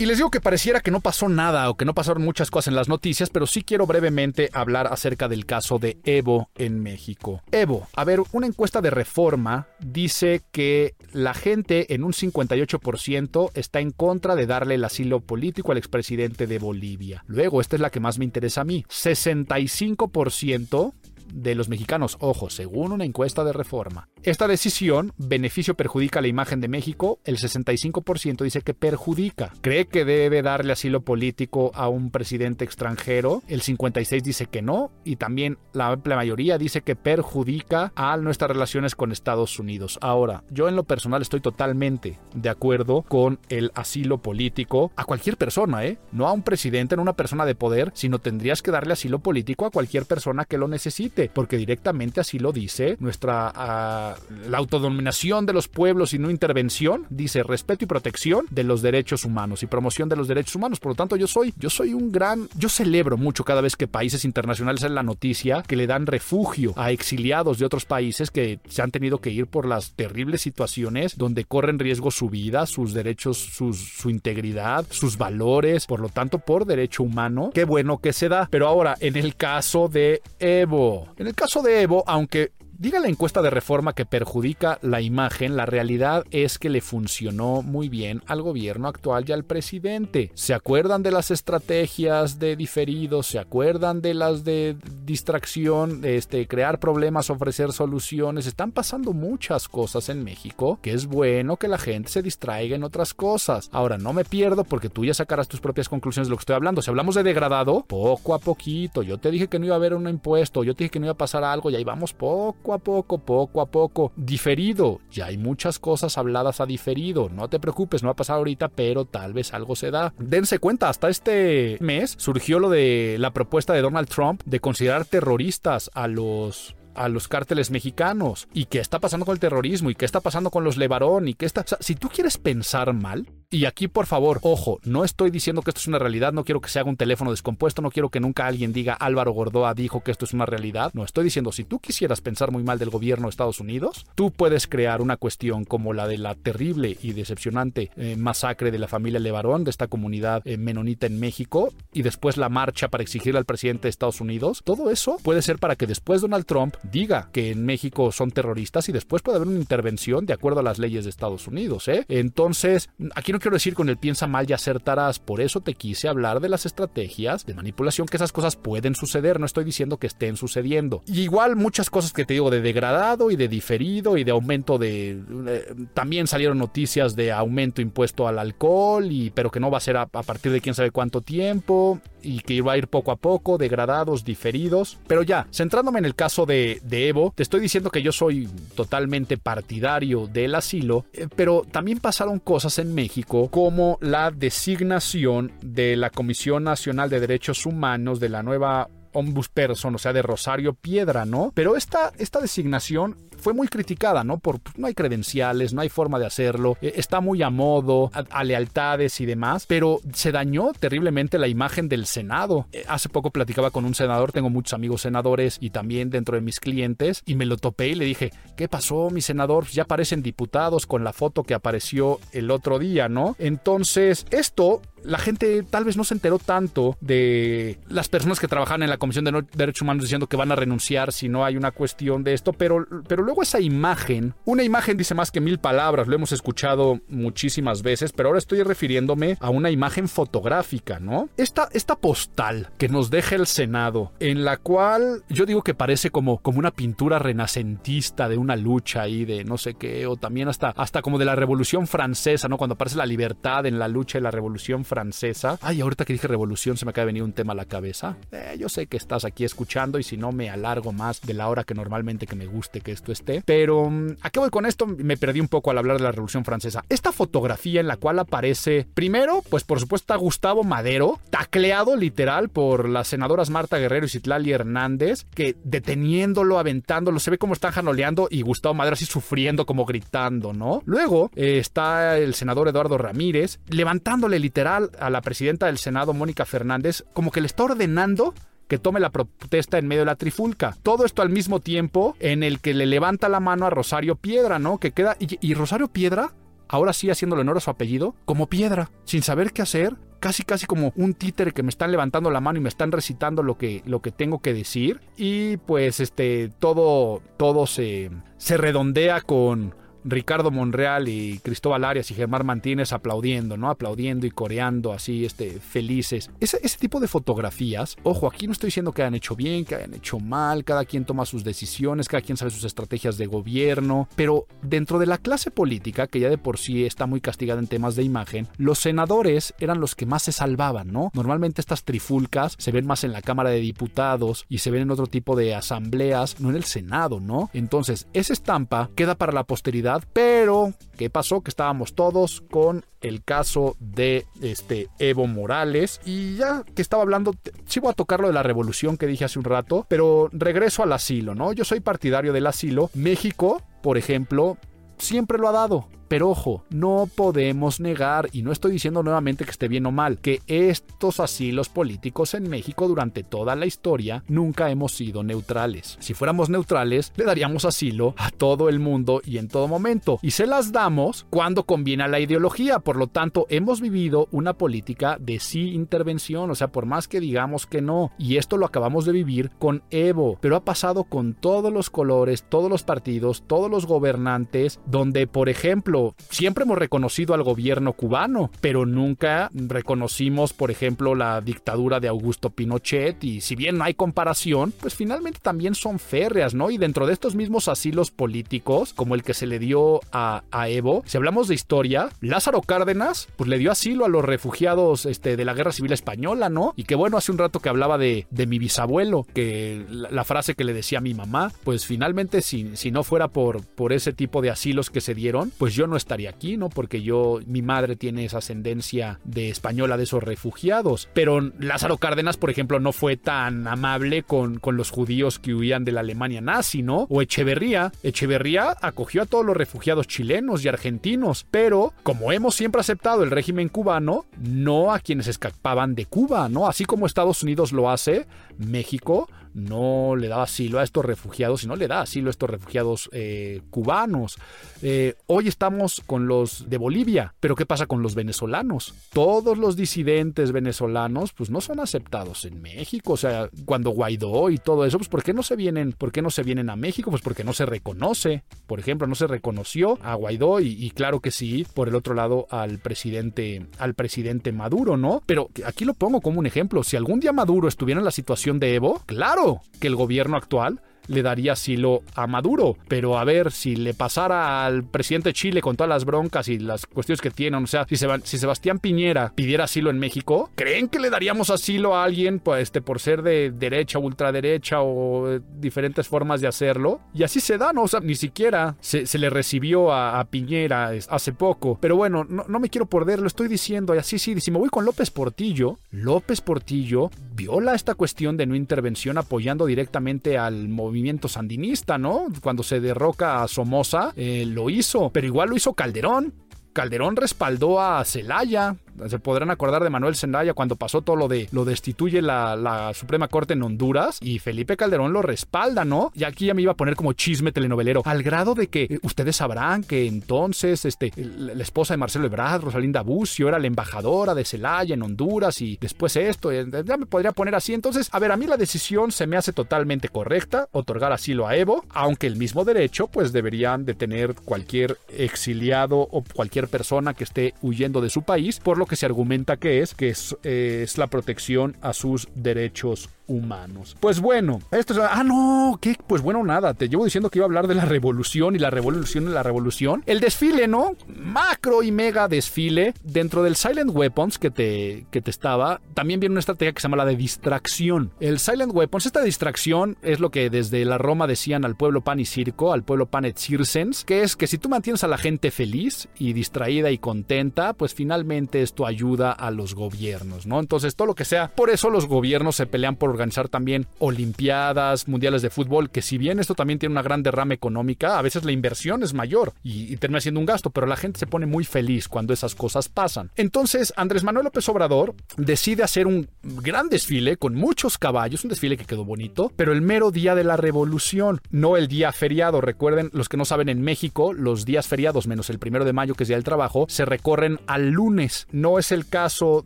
Y les digo que pareciera que no pasó nada o que no pasaron muchas cosas en las noticias, pero sí quiero brevemente hablar acerca del caso de Evo en México. Evo, a ver, una encuesta de reforma dice que la gente en un 58% está en contra de darle el asilo político al expresidente de Bolivia. Luego, esta es la que más me interesa a mí. 65% de los mexicanos, ojo, según una encuesta de reforma, esta decisión, beneficio perjudica la imagen de México, el 65% dice que perjudica. Cree que debe darle asilo político a un presidente extranjero, el 56% dice que no, y también la amplia mayoría dice que perjudica a nuestras relaciones con Estados Unidos. Ahora, yo en lo personal estoy totalmente de acuerdo con el asilo político a cualquier persona, ¿eh? No a un presidente, no a una persona de poder, sino tendrías que darle asilo político a cualquier persona que lo necesite, porque directamente así lo dice nuestra... Ah, la, autodominación de los pueblos y no intervención, dice respeto y protección de los derechos humanos y promoción de los derechos humanos. Por lo tanto, yo soy, yo soy un gran, yo celebro mucho cada vez que países internacionales en la noticia que le dan refugio a exiliados de otros países que se han tenido que ir por las terribles situaciones donde corren riesgo su vida, sus derechos, su integridad, sus valores, por lo tanto, por derecho humano. Qué bueno que se da. Pero ahora, en el caso de Evo, en el caso de Evo, aunque Diga la encuesta de reforma que perjudica la imagen, la realidad es que le funcionó muy bien al gobierno actual y al presidente. ¿Se acuerdan de las estrategias de diferidos? ¿Se acuerdan de las de distracción, este, crear problemas, ofrecer soluciones? Están pasando muchas cosas en México que es bueno que la gente se distraiga en otras cosas. Ahora, no me pierdo porque tú ya sacarás tus propias conclusiones de lo que estoy hablando. Si hablamos de degradado, poco a poquito. Yo te dije que no iba a haber un impuesto, yo te dije que no iba a pasar algo y ahí vamos poco a poco, poco a poco. Diferido, ya hay muchas cosas habladas a diferido. No te preocupes, no va a pasar ahorita, pero tal vez algo se da. Dense cuenta, hasta este mes surgió lo de la propuesta de Donald Trump de considerar terroristas a los a los cárteles mexicanos y qué está pasando con el terrorismo y qué está pasando con los Levarón y qué está... si tú quieres pensar mal, y aquí, por favor, ojo, no estoy diciendo que esto es una realidad, no quiero que se haga un teléfono descompuesto, no quiero que nunca alguien diga Álvaro Gordoa dijo que esto es una realidad. No, estoy diciendo, si tú quisieras pensar muy mal del gobierno de Estados Unidos, tú puedes crear una cuestión como la de la terrible y decepcionante eh, masacre de la familia Levarón, de esta comunidad eh, menonita en México, y después la marcha para exigirle al presidente de Estados Unidos. Todo eso puede ser para que después Donald Trump diga que en México son terroristas y después puede haber una intervención de acuerdo a las leyes de Estados Unidos. ¿eh? Entonces, aquí no quiero decir con el piensa mal y acertarás, por eso te quise hablar de las estrategias de manipulación, que esas cosas pueden suceder, no estoy diciendo que estén sucediendo. Y igual muchas cosas que te digo de degradado y de diferido y de aumento de... Eh, también salieron noticias de aumento impuesto al alcohol, y, pero que no va a ser a, partir de quién sabe cuánto tiempo y que iba a ir poco a poco, degradados, diferidos. Pero ya, centrándome en el caso de, de Evo, te estoy diciendo que yo soy totalmente partidario del asilo, eh, pero también pasaron cosas en México como la designación de la Comisión Nacional de Derechos Humanos de la nueva ombudsperson, o sea, de Rosario Piedra, ¿no? Pero esta, esta designación fue muy criticada, ¿no? Por pues, no hay credenciales, no hay forma de hacerlo, eh, está muy a modo, a, lealtades y demás, pero se dañó terriblemente la imagen del Senado. Eh, hace poco platicaba con un senador, tengo muchos amigos senadores y también dentro de mis clientes, y me lo topé y le dije, ¿qué pasó, mi senador? Ya aparecen diputados con la foto que apareció el otro día, ¿no? Entonces, esto la gente tal vez no se enteró tanto de las personas que trabajan en la Comisión de Derechos Humanos diciendo que van a renunciar si no hay una cuestión de esto, pero, pero luego esa imagen, una imagen dice más que mil palabras, lo hemos escuchado muchísimas veces, pero ahora estoy refiriéndome a una imagen fotográfica, ¿no? Esta, esta postal que nos deja el Senado, en la cual yo digo que parece como, como una pintura renacentista de una lucha ahí de no sé qué, o también hasta, hasta como de la Revolución Francesa, ¿no? Cuando aparece la libertad en la lucha de la Revolución francesa. Ay, ahorita que dije revolución se me acaba de venir un tema a la cabeza. Eh, yo sé que estás aquí escuchando y si no me alargo más de la hora que normalmente que me guste que esto esté. Pero mm, ¿a voy con esto? Me perdí un poco al hablar de la revolución francesa. Esta fotografía en la cual aparece, primero, pues por supuesto está Gustavo Madero, tacleado literal por las senadoras Marta Guerrero y Citlali Hernández, que deteniéndolo, aventándolo, se ve como están janoleando y Gustavo Madero así sufriendo, como gritando, ¿no? Luego eh, está el senador Eduardo Ramírez levantándole literal a la presidenta del Senado, Mónica Fernández, como que le está ordenando que tome la protesta en medio de la trifulca. Todo esto al mismo tiempo en el que le levanta la mano a Rosario Piedra, ¿no? Que queda. Y, Rosario Piedra, ahora sí haciéndole honor a su apellido, como piedra, sin saber qué hacer, casi casi como un títere que me están levantando la mano y me están recitando lo que, lo que tengo que decir. Y pues este, todo, todo se, se redondea con Ricardo Monreal y Cristóbal Arias y Germán Martínez aplaudiendo, ¿no? Aplaudiendo y coreando así, este, felices. Ese, ese tipo de fotografías, ojo, aquí no estoy diciendo que hayan hecho bien, que hayan hecho mal, cada quien toma sus decisiones, cada quien sabe sus estrategias de gobierno, pero dentro de la clase política, que ya de por sí está muy castigada en temas de imagen, los senadores eran los que más se salvaban, ¿no? Normalmente estas trifulcas se ven más en la Cámara de Diputados y se ven en otro tipo de asambleas, no en el Senado, ¿no? Entonces, esa estampa queda para la posteridad, pero ¿qué pasó? Que estábamos todos con el caso de este Evo Morales y ya que estaba hablando, sí voy a tocar lo de la revolución que dije hace un rato, pero regreso al asilo, ¿no? Yo soy partidario del asilo. México, por ejemplo, siempre lo ha dado. Pero ojo, no podemos negar, y no estoy diciendo nuevamente que esté bien o mal, que estos asilos políticos en México durante toda la historia nunca hemos sido neutrales. Si fuéramos neutrales, le daríamos asilo a todo el mundo y en todo momento. Y se las damos cuando conviene a la ideología. Por lo tanto, hemos vivido una política de sí intervención, o sea, por más que digamos que no. Y esto lo acabamos de vivir con Evo, pero ha pasado con todos los colores, todos los partidos, todos los gobernantes, donde, por ejemplo, siempre hemos reconocido al gobierno cubano, pero nunca reconocimos, por ejemplo, la dictadura de Augusto Pinochet y si bien no hay comparación, pues finalmente también son férreas, ¿no? Y dentro de estos mismos asilos políticos, como el que se le dio a, Evo, si hablamos de historia, Lázaro Cárdenas, pues le dio asilo a los refugiados este, de la Guerra Civil Española, ¿no? Y que bueno, hace un rato que hablaba de, mi bisabuelo, que la, frase que le decía a mi mamá, pues finalmente si, si no fuera por, por ese tipo de asilos que se dieron, pues yo no estaría aquí, ¿no? Porque yo, mi madre tiene esa ascendencia de española de esos refugiados. Pero Lázaro Cárdenas, por ejemplo, no fue tan amable con, con los judíos que huían de la Alemania nazi, ¿no? O Echeverría. Echeverría acogió a todos los refugiados chilenos y argentinos, pero como hemos siempre aceptado el régimen cubano, no a quienes escapaban de Cuba, ¿no? Así como Estados Unidos lo hace, México no le da asilo a estos refugiados, sino le da asilo a estos refugiados eh, cubanos. Eh, hoy estamos con los de Bolivia, pero ¿qué pasa con los venezolanos? Todos los disidentes venezolanos, pues no son aceptados en México. O sea, cuando Guaidó y todo eso, pues ¿por qué no se vienen, por qué no se vienen a México? Pues porque no se reconoce. Por ejemplo, no se reconoció a Guaidó y, y claro que sí, por el otro lado al presidente, al presidente Maduro, ¿no? Pero aquí lo pongo como un ejemplo. Si algún día Maduro estuviera en la situación de Evo, claro que el gobierno actual le daría asilo a Maduro. Pero a ver, si le pasara al presidente de Chile con todas las broncas y las cuestiones que tienen, o sea, si, Sebastián Piñera pidiera asilo en México, ¿creen que le daríamos asilo a alguien pues, este, por ser de derecha, ultraderecha o eh, diferentes formas de hacerlo? Y así se da, ¿no? O sea, ni siquiera se, le recibió a, Piñera hace poco. Pero bueno, no, no me quiero perder, lo estoy diciendo. Y así sí, si me voy con López Portillo, López Portillo viola esta cuestión de no intervención apoyando directamente al movimiento movimiento sandinista, ¿no? Cuando se derroca a Somoza, eh, lo hizo, pero igual lo hizo Calderón. Calderón respaldó a Celaya, se podrán acordar de Manuel Zendaya cuando pasó todo lo de lo destituye la, Suprema Corte en Honduras y Felipe Calderón lo respalda, ¿no? Y aquí ya me iba a poner como chisme telenovelero, al grado de que eh, ustedes sabrán que entonces este, la esposa de Marcelo Ebrard, Rosalinda Bucio, era la embajadora de Celaya en Honduras y después esto, eh, ya me podría poner así. Entonces, a ver, a mí la decisión se me hace totalmente correcta, otorgar asilo a Evo, aunque el mismo derecho pues deberían de tener cualquier exiliado o cualquier persona que esté huyendo de su país, por lo que se argumenta que es, que es, eh, la protección a sus derechos humanos. Pues bueno, esto es... Ah, no, ¿qué? Pues bueno, nada, te llevo diciendo que iba a hablar de la revolución y la revolución y la revolución. El desfile, ¿no? Macro y mega desfile. Dentro del Silent Weapons que te, que te estaba, también viene una estrategia que se llama la de distracción. El Silent Weapons, esta distracción es lo que desde la Roma decían al pueblo pan y circo, al pueblo pan et circens, que es que si tú mantienes a la gente feliz y distraída y contenta, pues finalmente esto ayuda a los gobiernos, ¿no? Entonces todo lo que sea, por eso los gobiernos se pelean por organizar también olimpiadas, mundiales de fútbol, que si bien esto también tiene una gran derrama económica, a veces la inversión es mayor y, termina siendo un gasto, pero la gente se pone muy feliz cuando esas cosas pasan. Entonces, Andrés Manuel López Obrador decide hacer un gran desfile con muchos caballos, un desfile que quedó bonito, pero el mero día de la revolución, no el día feriado. Recuerden, los que no saben, en México, los días feriados, menos el primero de mayo, que es día del trabajo, se recorren al lunes. No es el caso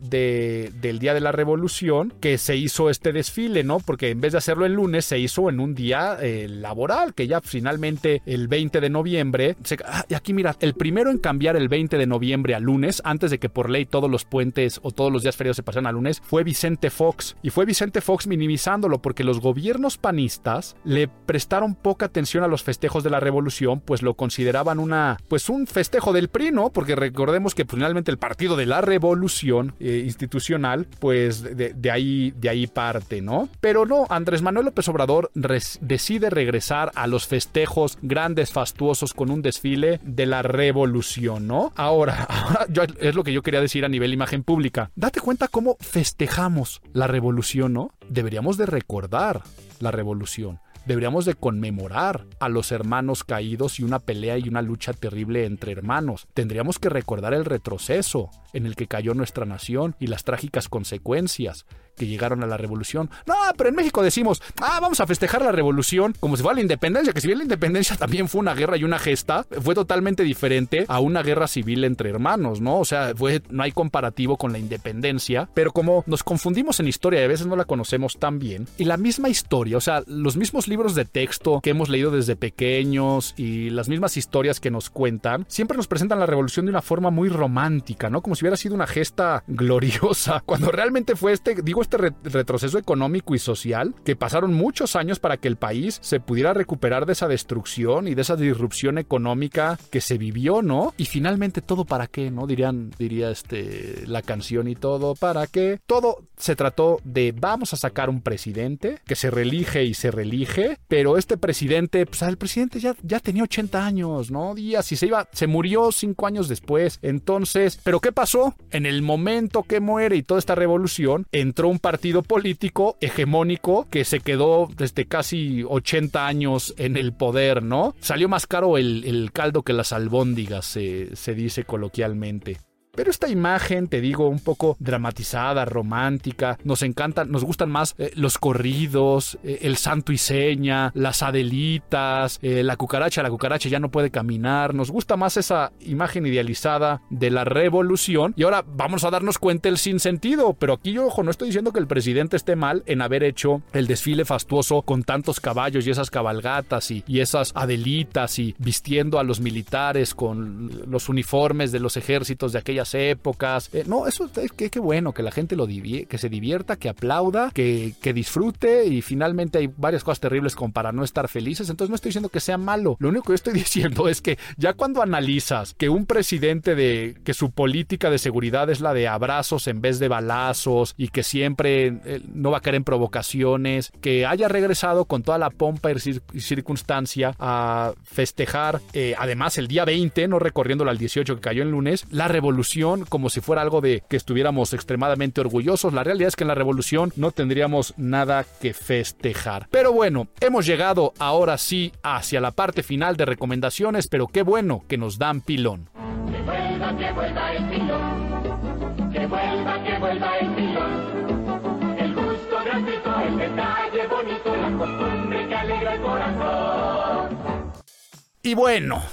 de, del día de la revolución, que se hizo este desfile ¿no? Porque en vez de hacerlo el lunes, se hizo en un día eh, laboral, que ya finalmente el 20 de noviembre. Ah, y aquí mira, el primero en cambiar el 20 de noviembre a lunes, antes de que por ley todos los puentes o todos los días feriados se pasaran a lunes, fue Vicente Fox. Y fue Vicente Fox minimizándolo porque los gobiernos panistas le prestaron poca atención a los festejos de la revolución, pues lo consideraban una, pues un festejo del PRI, ¿no? Porque recordemos que finalmente el partido de la revolución eh, institucional, pues de, ahí, de ahí parte, ¿no? Pero no, Andrés Manuel López Obrador decide regresar a los festejos grandes, fastuosos, con un desfile de la revolución, ¿no? Ahora, es lo que yo quería decir a nivel imagen pública. Date cuenta cómo festejamos la revolución, ¿no? Deberíamos de recordar la revolución. Deberíamos de conmemorar a los hermanos caídos y una pelea y una lucha terrible entre hermanos. Tendríamos que recordar el retroceso en el que cayó nuestra nación y las trágicas consecuencias que llegaron a la revolución. No, pero en México decimos, ah, vamos a festejar la revolución como si fuera la independencia, que si bien la independencia también fue una guerra y una gesta, fue totalmente diferente a una guerra civil entre hermanos, ¿no? O sea, fue, no hay comparativo con la independencia, pero como nos confundimos en historia y a veces no la conocemos tan bien, y la misma historia, o sea, los mismos libros de texto que hemos leído desde pequeños y las mismas historias que nos cuentan, siempre nos presentan la revolución de una forma muy romántica, ¿no? Como si hubiera sido una gesta gloriosa, cuando realmente fue este, digo, este retroceso económico y social que pasaron muchos años para que el país se pudiera recuperar de esa destrucción y de esa disrupción económica que se vivió, ¿no? Y finalmente todo para qué, ¿no? Dirían, diría este, la canción y todo para qué. Todo se trató de vamos a sacar un presidente que se relige y se relige, pero este presidente, pues el presidente ya, ya tenía 80 años, ¿no? Días y se iba, se murió cinco años después. Entonces, ¿pero qué pasó? En el momento que muere y toda esta revolución, entró un partido político hegemónico que se quedó desde casi 80 años en el poder, ¿no? Salió más caro el, caldo que las albóndigas, se dice coloquialmente. Pero esta imagen, te digo, un poco dramatizada, romántica, nos encantan, nos gustan más eh, los corridos, eh, el santo y seña, las adelitas, eh, la cucaracha, la cucaracha ya no puede caminar, nos gusta más esa imagen idealizada de la revolución. Y ahora vamos a darnos cuenta el sinsentido, pero aquí yo, ojo, no estoy diciendo que el presidente esté mal en haber hecho el desfile fastuoso con tantos caballos y esas cabalgatas y, y esas adelitas y vistiendo a los militares con los uniformes de los ejércitos de aquella épocas. Eh, no, eso es que, bueno, que la gente lo que se divierta, que aplauda, que, disfrute y finalmente hay varias cosas terribles como para no estar felices. Entonces no estoy diciendo que sea malo. Lo único que estoy diciendo es que ya cuando analizas que un presidente de que su política de seguridad es la de abrazos en vez de balazos y que siempre eh, no va a caer en provocaciones, que haya regresado con toda la pompa y circunstancia a festejar, eh, además el día 20, no recorriéndolo al 18 que cayó en lunes, la revolución como si fuera algo de que estuviéramos extremadamente orgullosos. La realidad es que en la revolución no tendríamos nada que festejar. Pero bueno, hemos llegado ahora sí hacia la parte final de recomendaciones, pero qué bueno que nos dan pilón. Que vuelva, que vuelva el pilón. Que vuelva, que vuelva el pilón. El gusto gratuito, el detalle bonito, la costumbre que alegra el corazón. Y bueno,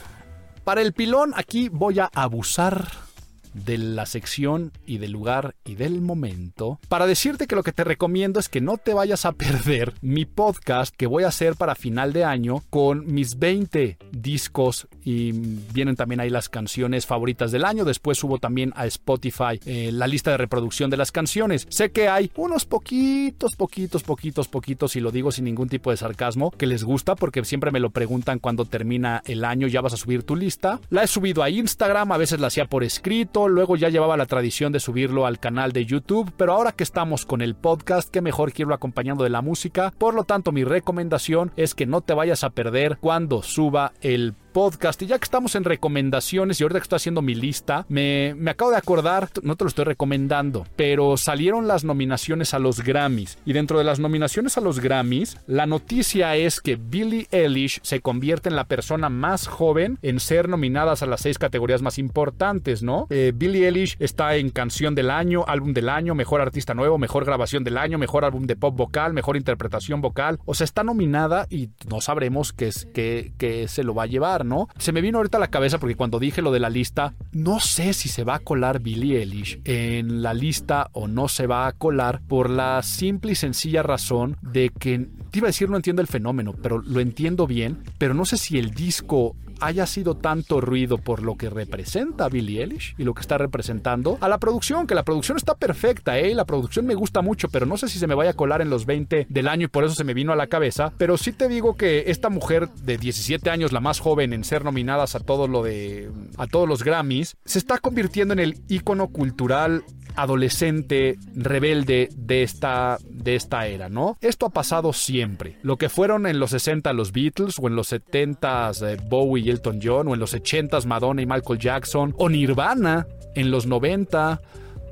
para el pilón aquí voy a abusar de la sección y del lugar y del momento para decirte que lo que te recomiendo es que no te vayas a perder mi podcast que voy a hacer para final de año con mis 20 discos y vienen también ahí las canciones favoritas del año. Después subo también a Spotify eh, la lista de reproducción de las canciones. Sé que hay unos poquitos, poquitos, poquitos, poquitos, y lo digo sin ningún tipo de sarcasmo, que les gusta porque siempre me lo preguntan cuando termina el año, ya vas a subir tu lista. La he subido a Instagram, a veces la hacía por escrito luego ya llevaba la tradición de subirlo al canal de YouTube, pero ahora que estamos con el podcast, qué mejor que irlo acompañando de la música. Por lo tanto, mi recomendación es que no te vayas a perder cuando suba el podcast. Y ya que estamos en recomendaciones y ahorita que estoy haciendo mi lista, me, me, acabo de acordar, no te lo estoy recomendando, pero salieron las nominaciones a los Grammys. Y dentro de las nominaciones a los Grammys, la noticia es que Billie Eilish se convierte en la persona más joven en ser nominadas a las seis categorías más importantes, ¿no? Eh, Billie Eilish está en canción del año, álbum del año, mejor artista nuevo, mejor grabación del año, mejor álbum de pop vocal, mejor interpretación vocal. O sea, está nominada y no sabremos qué, es, qué, qué se lo va a llevar. ¿No? Se me vino ahorita a la cabeza porque cuando dije lo de la lista, no sé si se va a colar Billie Eilish en la lista o no se va a colar por la simple y sencilla razón de que, te iba a decir no entiendo el fenómeno, pero lo entiendo bien, pero no sé si el disco haya sido tanto ruido por lo que representa Billie Eilish y lo que está representando a la producción, que la producción está perfecta, ¿eh? La producción me gusta mucho, pero no sé si se me vaya a colar en los 20 del año y por eso se me vino a la cabeza. Pero sí te digo que esta mujer de 17 años, la más joven en ser nominadas a todo lo de. a todos los Grammys, se está convirtiendo en el ícono cultural adolescente rebelde de esta, de esta era, ¿no? Esto ha pasado siempre. Lo que fueron en los 60 los Beatles, o en los 70 s eh, Bowie y Elton John, o en los 80 s Madonna y Michael Jackson, o Nirvana en los 90.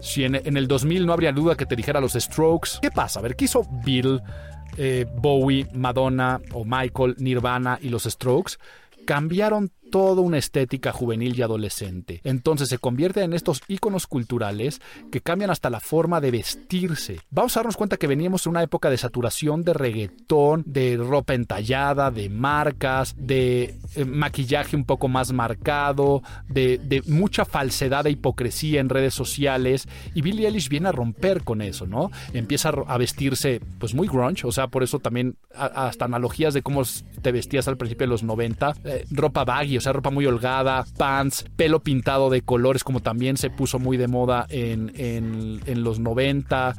Si en, el 2000 no habría duda que te dijera los Strokes. ¿Qué pasa? A ver, ¿qué hizo Bill, eh, Bowie, Madonna o Michael, Nirvana y los Strokes? Cambiaron toda una estética juvenil y adolescente. Entonces se convierte en estos íconos culturales que cambian hasta la forma de vestirse. Vamos a darnos cuenta que veníamos en una época de saturación de reggaetón, de ropa entallada, de marcas, de eh, maquillaje un poco más marcado, de, mucha falsedad e hipocresía en redes sociales. Y Billie Eilish viene a romper con eso, ¿no? Empieza a vestirse pues muy grunge, o sea, por eso también hasta analogías de cómo te vestías al principio de los 90, eh, ropa baggy, o sea, ropa muy holgada, pants, pelo pintado de colores, como también se puso muy de moda en, en, los 90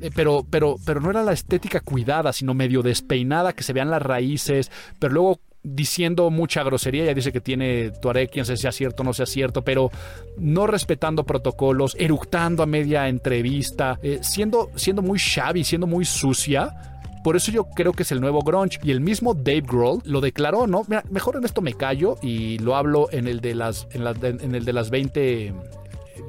eh, pero, pero, pero no era la estética cuidada, sino medio despeinada, que se vean las raíces, pero luego diciendo mucha grosería, ya dice que tiene Tuareg, si sea cierto o no sea cierto, pero no respetando protocolos, eructando a media entrevista, eh, siendo, siendo muy shabby, siendo muy sucia por eso yo creo que es el nuevo grunge. Y el mismo Dave Grohl lo declaró, ¿no? mejor en esto me callo y lo hablo en el de las, en, el de las 20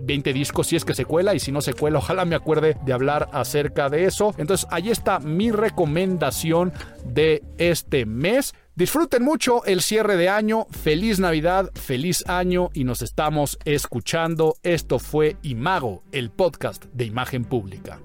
20 discos si es que se cuela y si no se cuela ojalá me acuerde de hablar acerca de eso. Entonces ahí está mi recomendación de este mes. Disfruten mucho el cierre de año, feliz Navidad, feliz año y nos estamos escuchando. Esto fue Imago, el podcast de imagen pública.